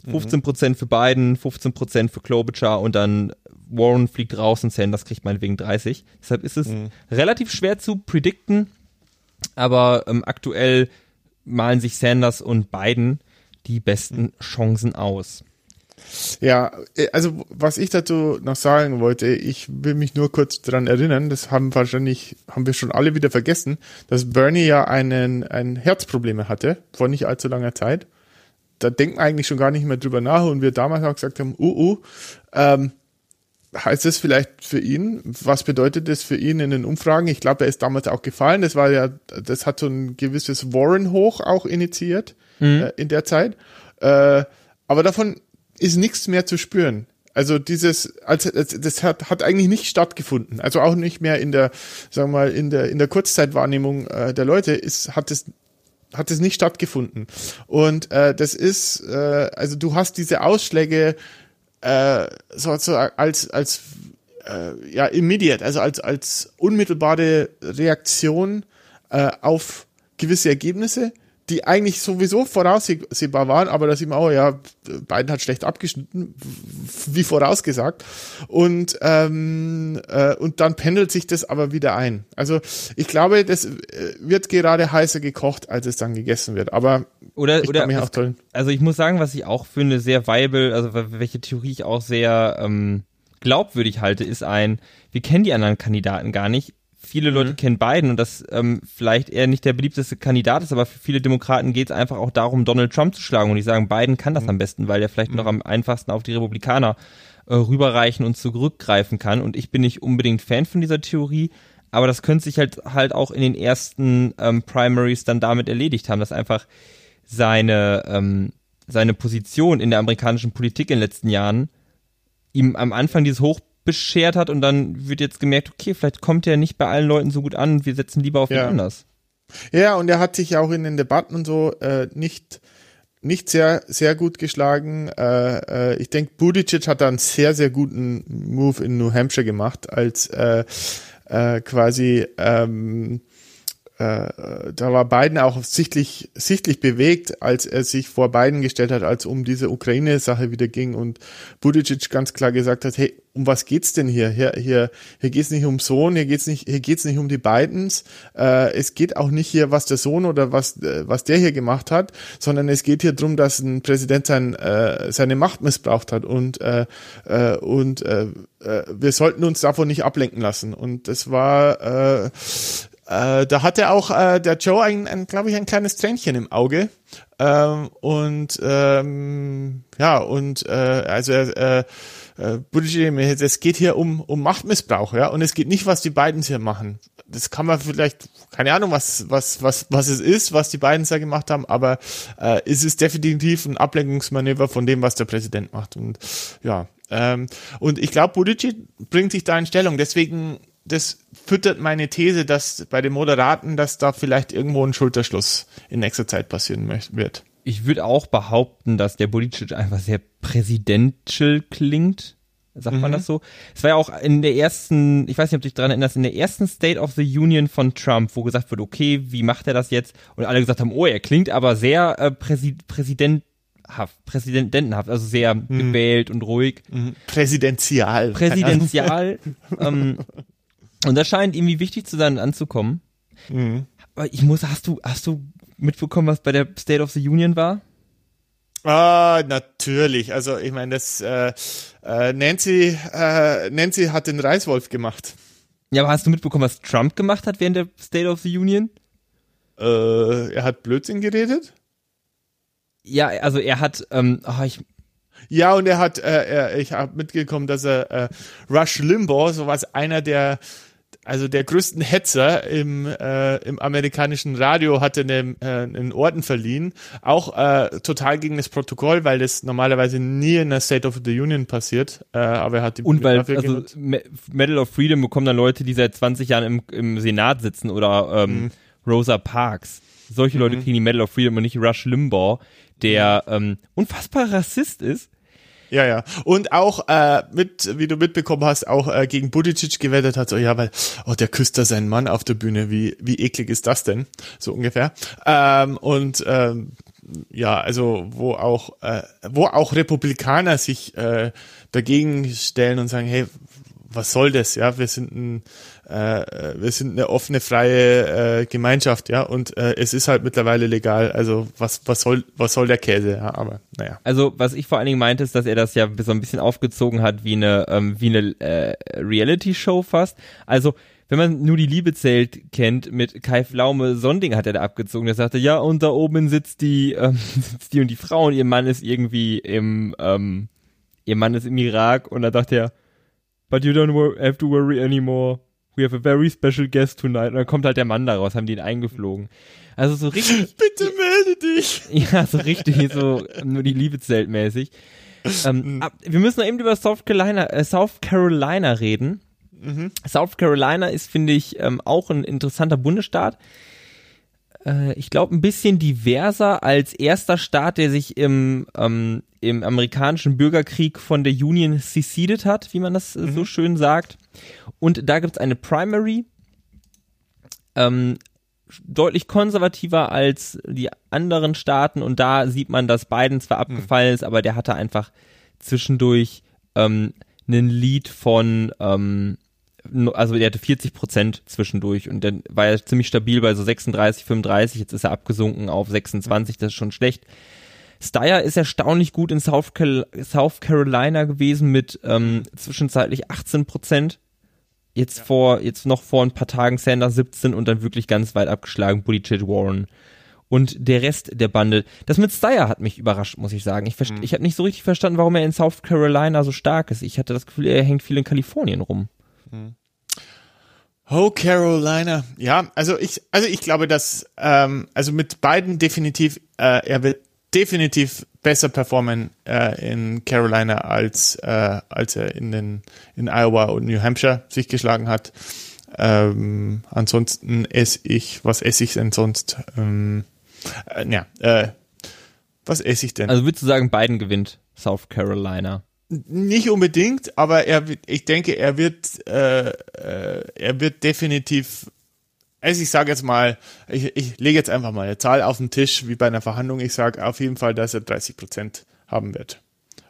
15 mhm. Prozent für Biden, 15 Prozent für Klobuchar und dann Warren fliegt raus und Sanders kriegt meinetwegen 30. Deshalb ist es mhm. relativ schwer zu predikten, aber ähm, aktuell malen sich Sanders und Biden die besten Chancen aus. Ja, äh, also was ich dazu noch sagen wollte, ich will mich nur kurz daran erinnern, das haben wahrscheinlich, haben wir schon alle wieder vergessen, dass Bernie ja einen, ein Herzprobleme hatte, vor nicht allzu langer Zeit. Da denken wir eigentlich schon gar nicht mehr drüber nach und wir damals auch gesagt haben, uh, uh, ähm, heißt das vielleicht für ihn? Was bedeutet das für ihn in den Umfragen? Ich glaube, er ist damals auch gefallen. Das war ja, das hat so ein gewisses Warren hoch auch initiiert mhm. äh, in der Zeit. Äh, aber davon ist nichts mehr zu spüren. Also dieses, also das hat, hat eigentlich nicht stattgefunden. Also auch nicht mehr in der, sagen wir mal, in der in der Kurzzeitwahrnehmung äh, der Leute ist hat es hat es nicht stattgefunden. Und äh, das ist, äh, also du hast diese Ausschläge äh, so, so als als äh, ja immediate, also als als unmittelbare Reaktion äh, auf gewisse Ergebnisse, die eigentlich sowieso voraussehbar waren, aber da sieht man auch, ja, Biden hat schlecht abgeschnitten, wie vorausgesagt. Und, ähm, äh, und dann pendelt sich das aber wieder ein. Also ich glaube, das äh, wird gerade heißer gekocht, als es dann gegessen wird. Aber oder, ich oder es, auch also ich muss sagen, was ich auch für eine sehr viable, also welche Theorie ich auch sehr ähm, glaubwürdig halte, ist ein, wir kennen die anderen Kandidaten gar nicht viele Leute mhm. kennen Biden und das ähm, vielleicht eher nicht der beliebteste Kandidat ist, aber für viele Demokraten geht es einfach auch darum, Donald Trump zu schlagen und die sagen, Biden kann das mhm. am besten, weil er vielleicht mhm. noch am einfachsten auf die Republikaner äh, rüberreichen und zurückgreifen kann und ich bin nicht unbedingt Fan von dieser Theorie, aber das könnte sich halt halt auch in den ersten ähm, Primaries dann damit erledigt haben, dass einfach seine ähm, seine Position in der amerikanischen Politik in den letzten Jahren ihm am Anfang dieses Hoch beschert hat und dann wird jetzt gemerkt, okay, vielleicht kommt er nicht bei allen Leuten so gut an, wir setzen lieber auf ja. ihn anders. Ja, und er hat sich auch in den Debatten und so äh, nicht nicht sehr sehr gut geschlagen. Äh, äh, ich denke, Buttigieg hat da einen sehr sehr guten Move in New Hampshire gemacht, als äh, äh, quasi ähm, äh, da war Biden auch sichtlich, sichtlich bewegt, als er sich vor Biden gestellt hat, als um diese Ukraine-Sache wieder ging und Buttigieg ganz klar gesagt hat, hey, um was geht's denn hier? Hier, hier, hier geht's nicht um Sohn, hier geht's nicht, hier geht's nicht um die Bidens. Äh, es geht auch nicht hier, was der Sohn oder was, äh, was der hier gemacht hat, sondern es geht hier drum, dass ein Präsident sein, äh, seine Macht missbraucht hat und äh, äh, und äh, äh wir sollten uns davon nicht ablenken lassen. Und das war äh, äh, da hatte auch äh, der Joe ein, ein glaube ich, ein kleines Tränchen im Auge. Ähm, und ähm, ja, und äh, also äh, äh, es geht hier um, um Machtmissbrauch, ja, und es geht nicht, was die beiden hier machen. Das kann man vielleicht, keine Ahnung, was, was, was, was es ist, was die beiden da gemacht haben, aber äh, es ist definitiv ein Ablenkungsmanöver von dem, was der Präsident macht. Und ja, ähm, und ich glaube, Buttigieg bringt sich da in Stellung. Deswegen das füttert meine These, dass bei den Moderaten, dass da vielleicht irgendwo ein Schulterschluss in nächster Zeit passieren wird. Ich würde auch behaupten, dass der Buttigieg einfach sehr presidential klingt. Sagt mhm. man das so? Es war ja auch in der ersten, ich weiß nicht, ob du dich daran erinnerst, in der ersten State of the Union von Trump, wo gesagt wird, okay, wie macht er das jetzt? Und alle gesagt haben, oh, er klingt aber sehr äh, Präsi Präsidenthaft, präsidentenhaft, also sehr mhm. gewählt und ruhig. Mhm. Präsidential. Präsidential. ähm, und das scheint irgendwie wichtig zu sein, anzukommen. Mhm. Aber ich muss, hast du, hast du mitbekommen, was bei der State of the Union war? Ah, natürlich. Also ich meine, das äh, äh, Nancy, äh, Nancy hat den Reiswolf gemacht. Ja, aber hast du mitbekommen, was Trump gemacht hat während der State of the Union? Äh, er hat Blödsinn geredet? Ja, also er hat, ähm, oh, ich, ja, und er hat, äh, er, ich habe mitgekommen, dass er äh, Rush Limbaugh, so was einer der also der größten Hetzer im, äh, im amerikanischen Radio hatte eine, äh, einen Orden verliehen, auch äh, total gegen das Protokoll, weil das normalerweise nie in der State of the Union passiert, äh, aber er hat die Und weil also Medal of Freedom bekommen dann Leute, die seit 20 Jahren im, im Senat sitzen oder ähm, mhm. Rosa Parks. Solche Leute mhm. kriegen die Medal of Freedom und nicht Rush Limbaugh, der ähm, unfassbar Rassist ist ja, ja. Und auch äh, mit, wie du mitbekommen hast, auch äh, gegen Budicic gewettet hat, so ja, weil, oh, der küsst da seinen Mann auf der Bühne, wie, wie eklig ist das denn? So ungefähr. Ähm, und ähm, ja, also wo auch, äh, wo auch Republikaner sich äh, dagegen stellen und sagen, hey, was soll das? Ja, wir sind ein, äh, wir sind eine offene, freie äh, Gemeinschaft, ja, und äh, es ist halt mittlerweile legal. Also was, was soll, was soll der Käse? Ja, aber naja. Also was ich vor allen Dingen meinte, ist, dass er das ja so ein bisschen aufgezogen hat wie eine, ähm, wie eine äh, Reality-Show fast. Also wenn man nur die Liebe zählt kennt, mit Kai Flaume Sonding hat er da abgezogen. Der sagte, ja, und da oben sitzt die, ähm, sitzt die und die Frau und ihr Mann ist irgendwie im, ähm, ihr Mann ist im Irak und da dachte er, but you don't have to worry anymore. We have a very special guest tonight. Und dann kommt halt der Mann daraus, haben die ihn eingeflogen. Also so richtig. Bitte melde dich! Ja, so richtig, so nur die Liebe zählt mäßig. Ähm, mhm. ab, wir müssen noch eben über South Carolina, äh, South Carolina reden. Mhm. South Carolina ist, finde ich, ähm, auch ein interessanter Bundesstaat. Äh, ich glaube, ein bisschen diverser als erster Staat, der sich im, ähm, im amerikanischen Bürgerkrieg von der Union seceded hat, wie man das mhm. so schön sagt. Und da gibt es eine Primary, ähm, deutlich konservativer als die anderen Staaten und da sieht man, dass Biden zwar mhm. abgefallen ist, aber der hatte einfach zwischendurch ähm, einen Lead von ähm, also der hatte 40 Prozent zwischendurch und dann war er ziemlich stabil bei so 36, 35, jetzt ist er abgesunken auf 26, das ist schon schlecht. Steyer ist erstaunlich gut in South, Cal South Carolina gewesen mit ähm, zwischenzeitlich 18 Prozent. Jetzt ja. vor, jetzt noch vor ein paar Tagen Sanders 17 und dann wirklich ganz weit abgeschlagen Buttigieg Warren. Und der Rest der Bande. Das mit Steyer hat mich überrascht, muss ich sagen. Ich, mhm. ich habe nicht so richtig verstanden, warum er in South Carolina so stark ist. Ich hatte das Gefühl, er hängt viel in Kalifornien rum. Oh, Carolina. Ja, also ich, also ich glaube, dass, ähm, also mit beiden definitiv, äh, er wird definitiv besser performen äh, in Carolina als äh, als er in den in Iowa und New Hampshire sich geschlagen hat. Ähm, ansonsten esse ich, was esse ich denn sonst? Ähm, äh, ja, äh, was esse ich denn? Also würdest du sagen, Biden gewinnt South Carolina? Nicht unbedingt, aber er, ich denke, er wird, äh, äh, er wird definitiv, also ich sage jetzt mal, ich, ich lege jetzt einfach mal eine Zahl auf den Tisch, wie bei einer Verhandlung. Ich sage auf jeden Fall, dass er 30 Prozent haben wird.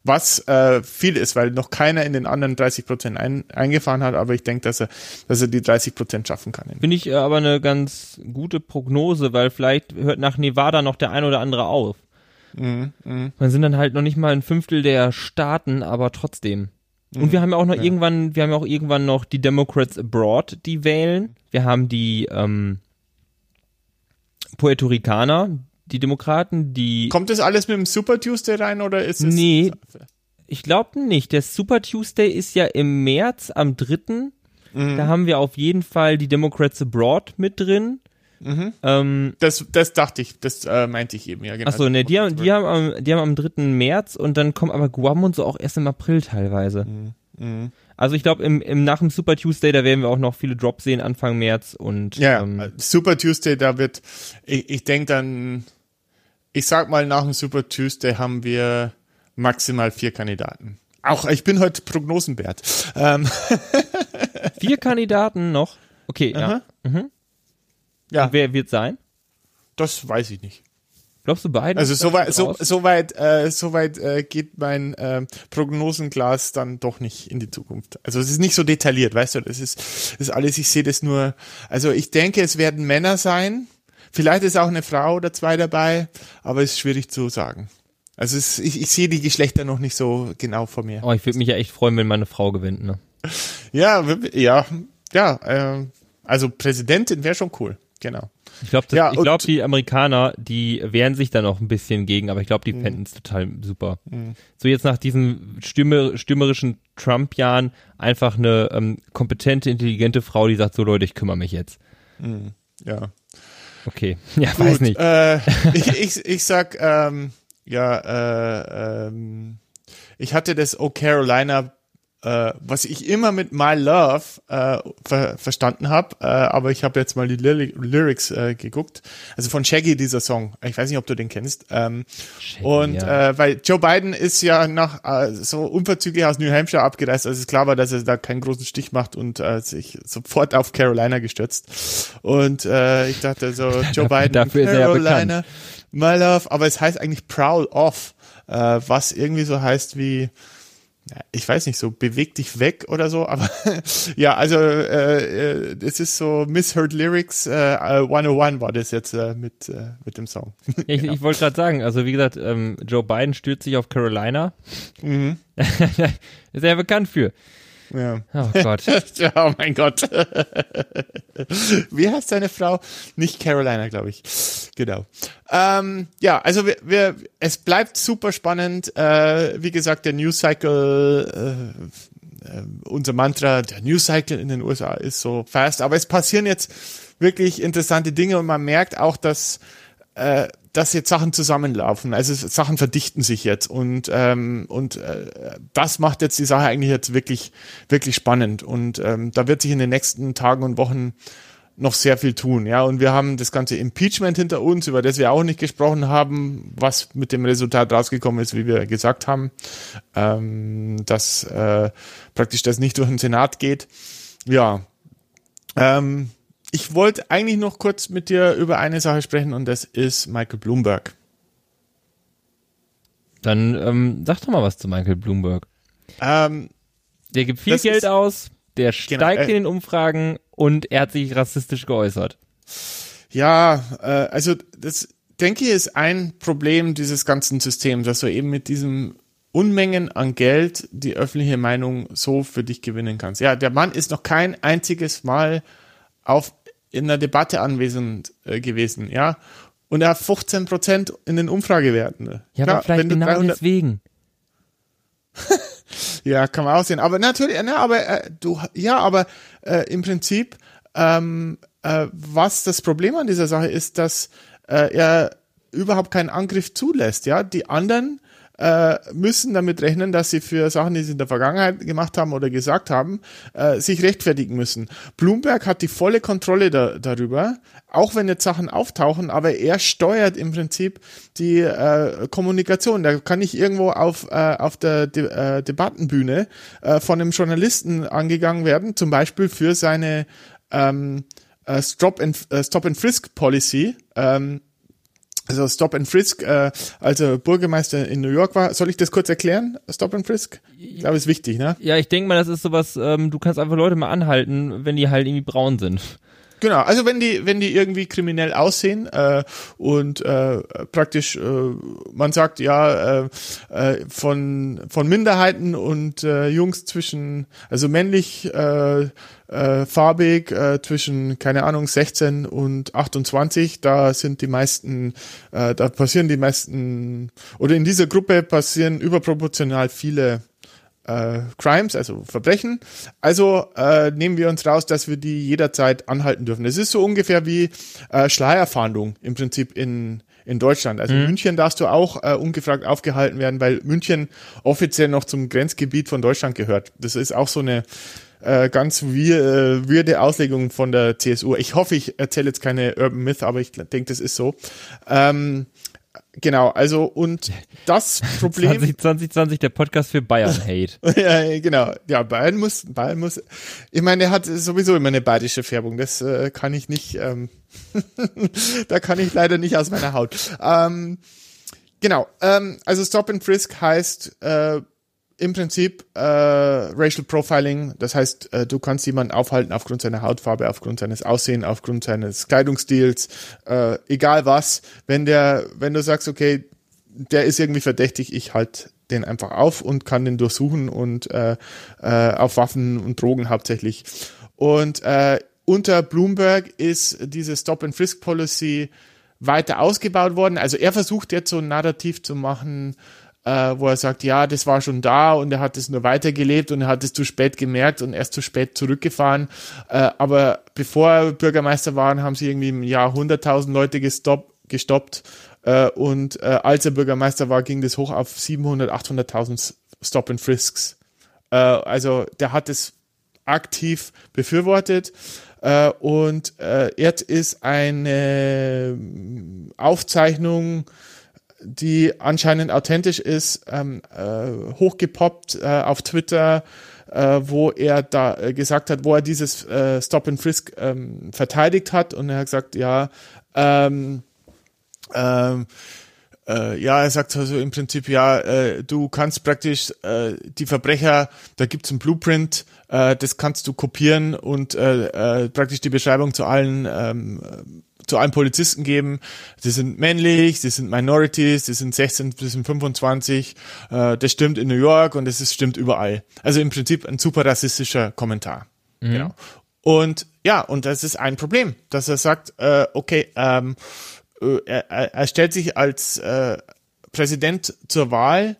Was äh, viel ist, weil noch keiner in den anderen 30 Prozent ein, eingefahren hat, aber ich denke, dass er, dass er die 30 Prozent schaffen kann. Finde ich aber eine ganz gute Prognose, weil vielleicht hört nach Nevada noch der ein oder andere auf. Mhm, mh. Man sind dann halt noch nicht mal ein Fünftel der Staaten, aber trotzdem. Und wir haben ja auch noch ja. irgendwann, wir haben ja auch irgendwann noch die Democrats abroad, die wählen. Wir haben die ähm, Puerto Ricaner, die Demokraten, die. Kommt das alles mit dem Super Tuesday rein oder ist es? Nee, ich glaube nicht. Der Super Tuesday ist ja im März am 3. Mhm. Da haben wir auf jeden Fall die Democrats abroad mit drin. Mhm. Ähm, das, das dachte ich, das äh, meinte ich eben, ja, genau. Achso, ne, die haben, die, haben am, die haben am 3. März und dann kommen aber Guam und so auch erst im April teilweise. Mhm. Mhm. Also ich glaube, im, im, nach dem Super Tuesday, da werden wir auch noch viele Drops sehen, Anfang März und Ja, ähm, Super Tuesday, da wird, ich, ich denke dann, ich sag mal, nach dem Super Tuesday haben wir maximal vier Kandidaten. Auch ich bin heute Prognosenbert. Ähm. Vier Kandidaten noch? Okay, ja. Mhm. Ja. Und wer wird sein? Das weiß ich nicht. Glaubst du beide? Also soweit so, so weit, äh, so weit äh, geht mein äh, Prognosenglas dann doch nicht in die Zukunft. Also es ist nicht so detailliert, weißt du, das ist, das ist alles, ich sehe das nur, also ich denke, es werden Männer sein, vielleicht ist auch eine Frau oder zwei dabei, aber es ist schwierig zu sagen. Also es, ich, ich sehe die Geschlechter noch nicht so genau vor mir. Oh, ich würde mich ja echt freuen, wenn meine Frau gewinnt, ne? Ja, ja, ja, äh, also Präsidentin wäre schon cool. Genau. Ich glaube, Ja, ich glaub, die Amerikaner, die wehren sich da noch ein bisschen gegen, aber ich glaube, die Mhm. fänden es total super. So jetzt nach diesen stürmer, stürmerischen Trump-Jahren einfach eine ähm, kompetente, intelligente Frau, die sagt, so Leute, ich kümmere mich jetzt. Ja. Okay, ja, weiß Gut, nicht. Äh, ich, ich, ich sag, ähm, ja, äh, ähm, ich hatte das Oh Carolina, äh, was ich immer mit My Love äh, ver verstanden habe, äh, aber ich habe jetzt mal die Lyri Lyrics äh, geguckt. Also von Shaggy dieser Song. Ich weiß nicht, ob du den kennst. Ähm, Shaggy, und ja. äh, weil Joe Biden ist ja nach äh, so unverzüglich aus New Hampshire abgereist, also es klar war, dass er da keinen großen Stich macht und äh, sich sofort auf Carolina gestürzt. Und äh, ich dachte so, Joe Biden, dafür Carolina, my love, aber es heißt eigentlich prowl off, äh, was irgendwie so heißt wie ich weiß nicht, so beweg dich weg oder so, aber ja, also äh, äh, es ist so Misheard Lyrics äh, 101 war das jetzt äh, mit, äh, mit dem Song. Ich, ich wollte gerade sagen, also wie gesagt, ähm, Joe Biden stürzt sich auf Carolina. Mhm. ist er ja bekannt für. Ja. Oh Gott. oh mein Gott. Wie heißt seine Frau? Nicht Carolina, glaube ich. Genau. Ähm, ja, also wir, wir, es bleibt super spannend. Äh, wie gesagt, der News Cycle, äh, äh, unser Mantra, der News Cycle in den USA ist so fast, aber es passieren jetzt wirklich interessante Dinge und man merkt auch, dass äh, dass jetzt Sachen zusammenlaufen. Also Sachen verdichten sich jetzt und ähm, und äh, das macht jetzt die Sache eigentlich jetzt wirklich wirklich spannend und ähm, da wird sich in den nächsten Tagen und Wochen noch sehr viel tun, ja. Und wir haben das ganze Impeachment hinter uns, über das wir auch nicht gesprochen haben, was mit dem Resultat rausgekommen ist, wie wir gesagt haben, ähm, dass äh, praktisch das nicht durch den Senat geht. Ja, ähm, ich wollte eigentlich noch kurz mit dir über eine Sache sprechen und das ist Michael Bloomberg. Dann ähm, sag doch mal was zu Michael Bloomberg. Ähm, Der gibt viel Geld ist- aus, der steigt äh, in den Umfragen und er hat sich rassistisch geäußert. ja, äh, also das denke ich ist ein Problem dieses ganzen Systems, dass du eben mit diesem Unmengen an Geld die öffentliche Meinung so für dich gewinnen kannst. Ja, der Mann ist noch kein einziges Mal auf in einer Debatte anwesend äh, gewesen, ja. Und er hat 15 Prozent in den Umfragewerten. Ja, Klar, aber vielleicht genau 300 deswegen. Ja, kann man aussehen. Aber natürlich, na, aber äh, du, ja, aber äh, im Prinzip, ähm, äh, was das Problem an dieser Sache ist, dass äh, er überhaupt keinen Angriff zulässt. Ja, die anderen äh, müssen damit rechnen, dass sie für Sachen, die sie in der Vergangenheit gemacht haben oder gesagt haben, äh, sich rechtfertigen müssen. Bloomberg hat die volle Kontrolle da, darüber, auch wenn jetzt Sachen auftauchen, aber er steuert im Prinzip die äh, Kommunikation. Da kann ich irgendwo auf, äh, auf der De äh, Debattenbühne äh, von einem Journalisten angegangen werden, zum Beispiel für seine ähm, äh, Stop äh, Stop and Frisk Policy. Ähm, also Stop and Frisk, äh, als er Bürgermeister in New York war. Soll ich das kurz erklären? Stop and Frisk? Ich glaube, ist wichtig, ne? Ja, ich denke mal, das ist sowas, ähm, du kannst einfach Leute mal anhalten, wenn die halt irgendwie braun sind. Genau, also wenn die, wenn die irgendwie kriminell aussehen äh, und äh, praktisch, äh, man sagt ja, äh, äh, von, von Minderheiten und äh, Jungs zwischen, also männlich, äh, äh, farbig, äh, zwischen, keine Ahnung, 16 und 28, da sind die meisten, äh, da passieren die meisten, oder in dieser Gruppe passieren überproportional viele äh, Crimes, also Verbrechen. Also äh, nehmen wir uns raus, dass wir die jederzeit anhalten dürfen. Es ist so ungefähr wie äh, Schleierfahndung im Prinzip in in Deutschland. Also in München darfst du auch äh, ungefragt aufgehalten werden, weil München offiziell noch zum Grenzgebiet von Deutschland gehört. Das ist auch so eine äh, ganz wir, äh, weirde Auslegung von der CSU. Ich hoffe, ich erzähle jetzt keine Urban Myth, aber ich denke, das ist so. Ähm, genau, also und das Problem 20, 2020 der Podcast für Bayern Hate. ja, genau. Ja, Bayern muss, Bayern muss. Ich meine, er hat sowieso immer eine bayerische Färbung. Das äh, kann ich nicht. Ähm, da kann ich leider nicht aus meiner Haut. Ähm, genau. Ähm, also Stop and Frisk heißt äh, im Prinzip äh, Racial Profiling. Das heißt, äh, du kannst jemanden aufhalten aufgrund seiner Hautfarbe, aufgrund seines Aussehens, aufgrund seines Kleidungsstils, äh, egal was. Wenn der, wenn du sagst, okay, der ist irgendwie verdächtig, ich halt den einfach auf und kann den durchsuchen und äh, äh, auf Waffen und Drogen hauptsächlich. Und äh, unter Bloomberg ist diese Stop-and-Frisk-Policy weiter ausgebaut worden. Also er versucht jetzt so ein Narrativ zu machen, äh, wo er sagt, ja, das war schon da und er hat es nur weitergelebt und er hat es zu spät gemerkt und erst zu spät zurückgefahren. Äh, aber bevor er Bürgermeister waren, haben sie irgendwie im Jahr 100.000 Leute gestopp, gestoppt äh, und äh, als er Bürgermeister war, ging das hoch auf 700, 800.000 Stop and Frisks. Äh, also der hat es aktiv befürwortet. Äh, und äh, jetzt ist eine Aufzeichnung die anscheinend authentisch ist, ähm, äh, hochgepoppt äh, auf Twitter, äh, wo er da äh, gesagt hat, wo er dieses äh, Stop and Frisk ähm, verteidigt hat. Und er hat gesagt, ja, ähm, ähm, äh, ja, er sagt also im Prinzip, ja, äh, du kannst praktisch äh, die Verbrecher, da gibt's ein Blueprint, äh, das kannst du kopieren und äh, äh, praktisch die Beschreibung zu allen ähm, zu allen Polizisten geben. Sie sind männlich, sie sind Minorities, sie sind 16 bis 25. Äh, das stimmt in New York und es stimmt überall. Also im Prinzip ein super rassistischer Kommentar. Mhm. Genau. Und ja, und das ist ein Problem, dass er sagt, äh, okay, ähm, äh, er, er stellt sich als äh, Präsident zur Wahl,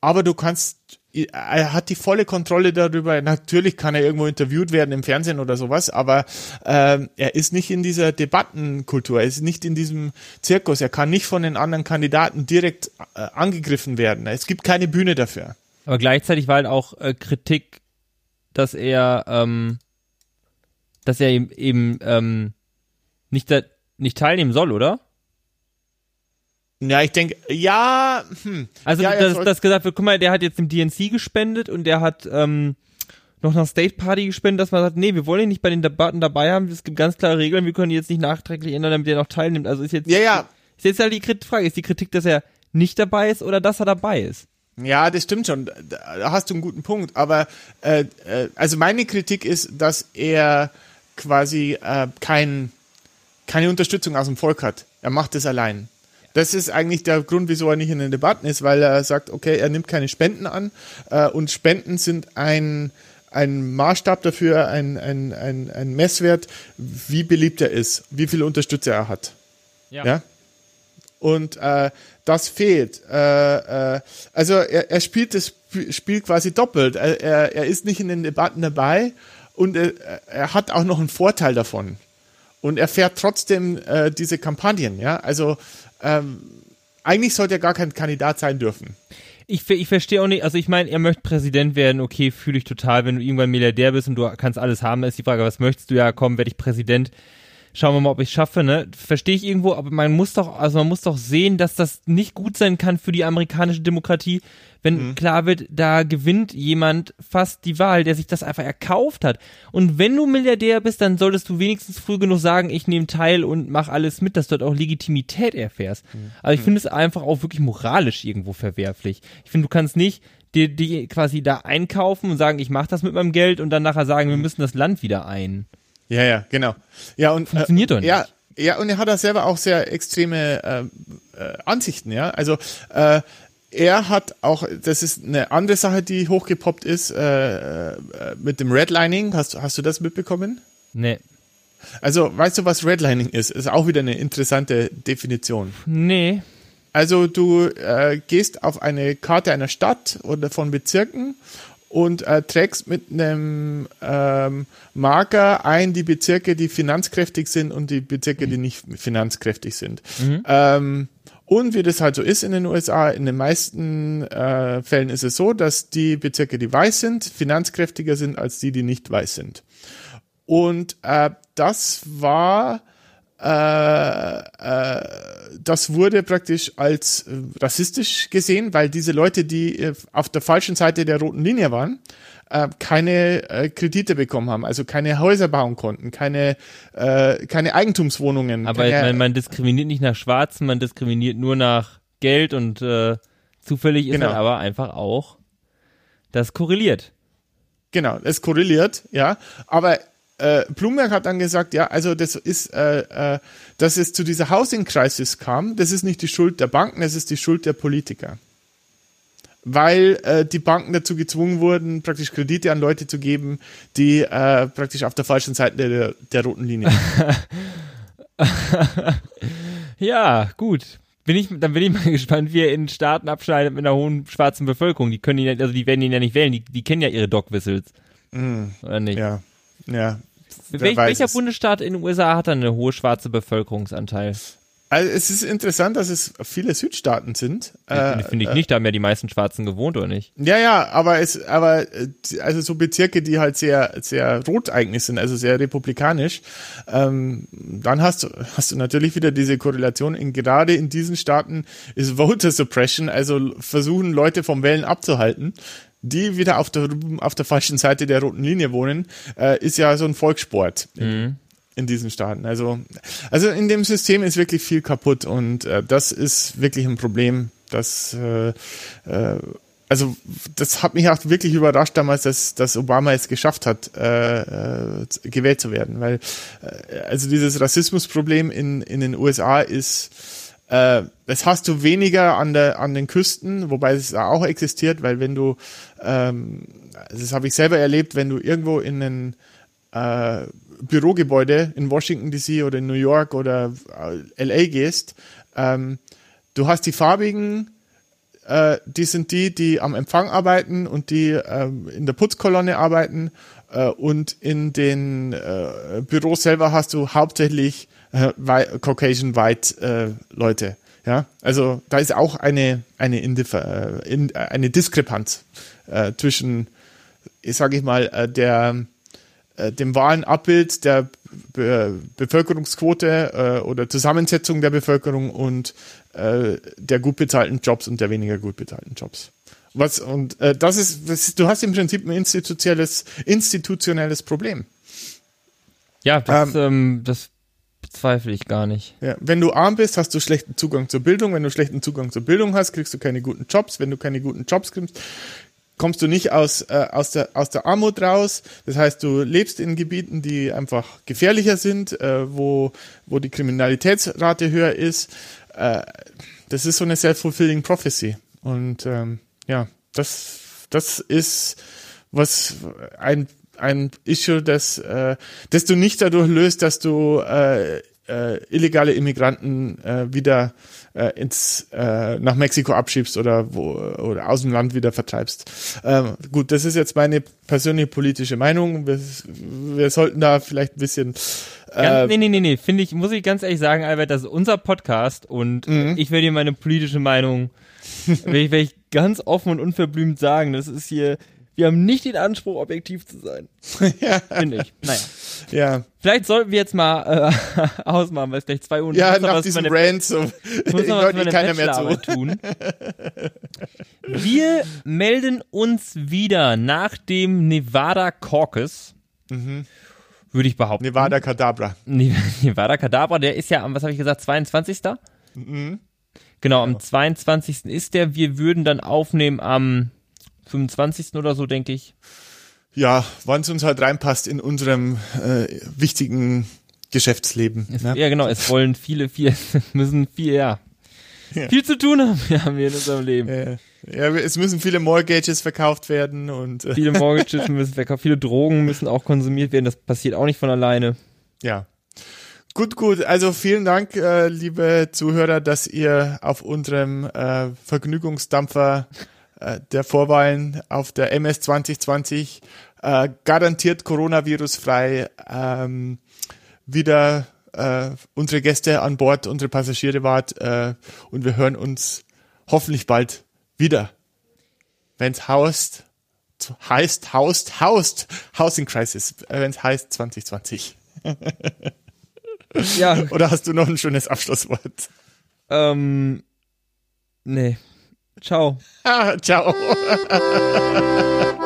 aber du kannst er hat die volle Kontrolle darüber. Natürlich kann er irgendwo interviewt werden im Fernsehen oder sowas, aber ähm, er ist nicht in dieser Debattenkultur, er ist nicht in diesem Zirkus, er kann nicht von den anderen Kandidaten direkt äh, angegriffen werden. Es gibt keine Bühne dafür. Aber gleichzeitig war halt auch äh, Kritik, dass er, ähm, dass er eben, eben ähm, nicht, da, nicht teilnehmen soll, oder? Ja, ich denke, ja. Hm. Also, ja, dass, das gesagt wird, guck mal, der hat jetzt dem DNC gespendet und der hat ähm, noch nach State Party gespendet, dass man sagt, nee, wir wollen ihn nicht bei den Debatten dabei haben. Es gibt ganz klare Regeln, wir können ihn jetzt nicht nachträglich ändern, damit er noch teilnimmt. Also ist jetzt, ja, ja. ist jetzt halt die Frage, ist die Kritik, dass er nicht dabei ist oder dass er dabei ist? Ja, das stimmt schon. Da hast du einen guten Punkt. Aber äh, äh, also meine Kritik ist, dass er quasi äh, kein, keine Unterstützung aus dem Volk hat. Er macht es allein. Das ist eigentlich der Grund, wieso er nicht in den Debatten ist, weil er sagt, okay, er nimmt keine Spenden an äh, und Spenden sind ein, ein Maßstab dafür, ein, ein, ein, ein Messwert, wie beliebt er ist, wie viele Unterstützer er hat. Ja. ja? Und äh, das fehlt. Äh, äh, also er, er spielt das Spiel quasi doppelt. Er, er, er ist nicht in den Debatten dabei und er, er hat auch noch einen Vorteil davon. Und er fährt trotzdem äh, diese Kampagnen, ja. Also ähm, eigentlich sollte er gar kein Kandidat sein dürfen. Ich, ich verstehe auch nicht, also ich meine, er möchte Präsident werden, okay, fühle ich total, wenn du irgendwann Milliardär bist und du kannst alles haben, ist die Frage, was möchtest du? Ja, komm, werde ich Präsident. Schauen wir mal, ob ich schaffe, ne? Verstehe ich irgendwo, aber man muss doch, also man muss doch sehen, dass das nicht gut sein kann für die amerikanische Demokratie, wenn mhm. klar wird, da gewinnt jemand fast die Wahl, der sich das einfach erkauft hat. Und wenn du Milliardär bist, dann solltest du wenigstens früh genug sagen, ich nehme teil und mach alles mit, dass du dort auch Legitimität erfährst. Mhm. Aber ich mhm. finde es einfach auch wirklich moralisch irgendwo verwerflich. Ich finde, du kannst nicht die, die quasi da einkaufen und sagen, ich mache das mit meinem Geld und dann nachher sagen, wir mhm. müssen das Land wieder ein. Ja, ja, genau. Ja, und funktioniert äh, doch nicht. Ja, ja, und er hat da selber auch sehr extreme äh, äh, Ansichten, ja. Also äh, er hat auch, das ist eine andere Sache, die hochgepoppt ist, äh, äh, mit dem Redlining. Hast, hast du das mitbekommen? Nee. Also, weißt du, was Redlining ist? Ist auch wieder eine interessante Definition. Nee. Also, du äh, gehst auf eine Karte einer Stadt oder von Bezirken und äh, trägst mit einem ähm, Marker ein die Bezirke, die finanzkräftig sind und die Bezirke, die nicht finanzkräftig sind. Mhm. Ähm, und wie das halt so ist in den USA, in den meisten äh, Fällen ist es so, dass die Bezirke, die weiß sind, finanzkräftiger sind als die, die nicht weiß sind. Und äh, das war, äh, äh, das wurde praktisch als äh, rassistisch gesehen, weil diese Leute, die äh, auf der falschen Seite der roten Linie waren, keine Kredite bekommen haben, also keine Häuser bauen konnten, keine, keine Eigentumswohnungen. Aber keine, man, man diskriminiert nicht nach Schwarzen, man diskriminiert nur nach Geld und zufällig ist genau. dann aber einfach auch, das korreliert. Genau, es korreliert, ja. Aber äh, Bloomberg hat dann gesagt, ja, also das ist, äh, äh, dass es zu dieser Housing Crisis kam, das ist nicht die Schuld der Banken, das ist die Schuld der Politiker. weil äh, die Banken dazu gezwungen wurden, praktisch Kredite an Leute zu geben, die äh, praktisch auf der falschen Seite der, der roten Linie. ja, gut. Bin ich, dann bin ich mal gespannt, wie er in Staaten abschneidet mit einer hohen schwarzen Bevölkerung. Die können ihn, also die werden ihn ja nicht wählen, die, die kennen ja ihre Dog Whistles. Mm, Oder nicht? Ja. Ja. Welch, welcher es. Bundesstaat in den USA hat dann eine hohe schwarze Bevölkerungsanteil? Also es ist interessant, dass es viele Südstaaten sind. Äh, Finde ich äh, nicht, da haben ja die meisten Schwarzen gewohnt, oder nicht? Ja, ja, aber es, aber äh, also so Bezirke, die halt sehr, sehr rot eigentlich sind, also sehr republikanisch, ähm, dann hast du, hast du natürlich wieder diese Korrelation. In, gerade in diesen Staaten ist Voter Suppression, also versuchen Leute vom Wählen abzuhalten die wieder auf der, auf der falschen Seite der roten Linie wohnen, äh, ist ja so ein Volkssport. Mhm in diesen Staaten. Also, also in dem System ist wirklich viel kaputt und äh, das ist wirklich ein Problem. Das, äh, äh, also das hat mich auch wirklich überrascht damals, dass, dass Obama es geschafft hat, äh, äh, gewählt zu werden, weil äh, also dieses Rassismusproblem in, in den USA ist äh, das hast du weniger an der an den Küsten, wobei es auch existiert, weil wenn du ähm, das habe ich selber erlebt, wenn du irgendwo in einen äh, Bürogebäude in Washington DC oder in New York oder äh, LA gehst, ähm, du hast die farbigen, äh, die sind die, die am Empfang arbeiten und die ähm, in der Putzkolonne arbeiten äh, und in den äh, Büros selber hast du hauptsächlich äh, Caucasian White äh, Leute. Ja, also da ist auch eine eine, Indiffer, äh, in, eine Diskrepanz äh, zwischen, sage ich mal, äh, der äh, dem wahren Abbild der Be Bevölkerungsquote äh, oder Zusammensetzung der Bevölkerung und äh, der gut bezahlten Jobs und der weniger gut bezahlten Jobs. Was, und äh, das, ist, das du hast im Prinzip ein institutionelles, institutionelles Problem. Ja, das, ähm, ähm, das bezweifle ich gar nicht. Ja, wenn du arm bist, hast du schlechten Zugang zur Bildung. Wenn du schlechten Zugang zur Bildung hast, kriegst du keine guten Jobs. Wenn du keine guten Jobs kriegst, kommst du nicht aus, äh, aus, der, aus der Armut raus. Das heißt, du lebst in Gebieten, die einfach gefährlicher sind, äh, wo, wo die Kriminalitätsrate höher ist. Äh, das ist so eine self-fulfilling prophecy. Und ähm, ja, das, das ist was ein, ein Issue, das, äh, das du nicht dadurch löst, dass du äh, äh, illegale Immigranten äh, wieder äh, ins äh, nach Mexiko abschiebst oder wo oder aus dem Land wieder vertreibst. Ähm, gut, das ist jetzt meine persönliche politische Meinung. Wir, wir sollten da vielleicht ein bisschen äh, ganz, nee, nee, nee, nee, finde ich, muss ich ganz ehrlich sagen, Albert, das ist unser Podcast und mhm. ich werde dir meine politische Meinung, werde ich, werd ich ganz offen und unverblümt sagen. Das ist hier, wir haben nicht den Anspruch, objektiv zu sein. ja. Finde ich. Naja. Ja. Vielleicht sollten wir jetzt mal äh, ausmachen, weil es gleich zwei Uhr Ja, nach diesem meine, Rant so. Muss noch was keiner mehr zu. tun. Wir melden uns wieder nach dem Nevada Caucus. Mhm. Würde ich behaupten. Nevada Kadabra. Nevada Kadabra, der ist ja am, was habe ich gesagt, 22. Mhm. Genau, am 22. ist der. Wir würden dann aufnehmen am 25. oder so, denke ich. Ja, wann es uns halt reinpasst in unserem äh, wichtigen Geschäftsleben. Es, ne? Ja, genau, es wollen viele, viele, müssen viel, ja, ja. viel zu tun haben, haben wir in unserem Leben. Ja, ja, es müssen viele Mortgages verkauft werden und äh viele Mortgages müssen verkauft, viele Drogen müssen auch konsumiert werden, das passiert auch nicht von alleine. Ja. Gut, gut. Also vielen Dank, äh, liebe Zuhörer, dass ihr auf unserem äh, Vergnügungsdampfer äh, der Vorwahlen auf der MS 2020 äh, garantiert Coronavirus-frei ähm, wieder äh, unsere Gäste an Bord, unsere Passagiere wart äh, und wir hören uns hoffentlich bald wieder, wenn es haust, heißt, haust, haust, Housing Crisis, äh, wenn es heißt 2020. ja. Oder hast du noch ein schönes Abschlusswort? Ähm, nee. Ciao. Ciao.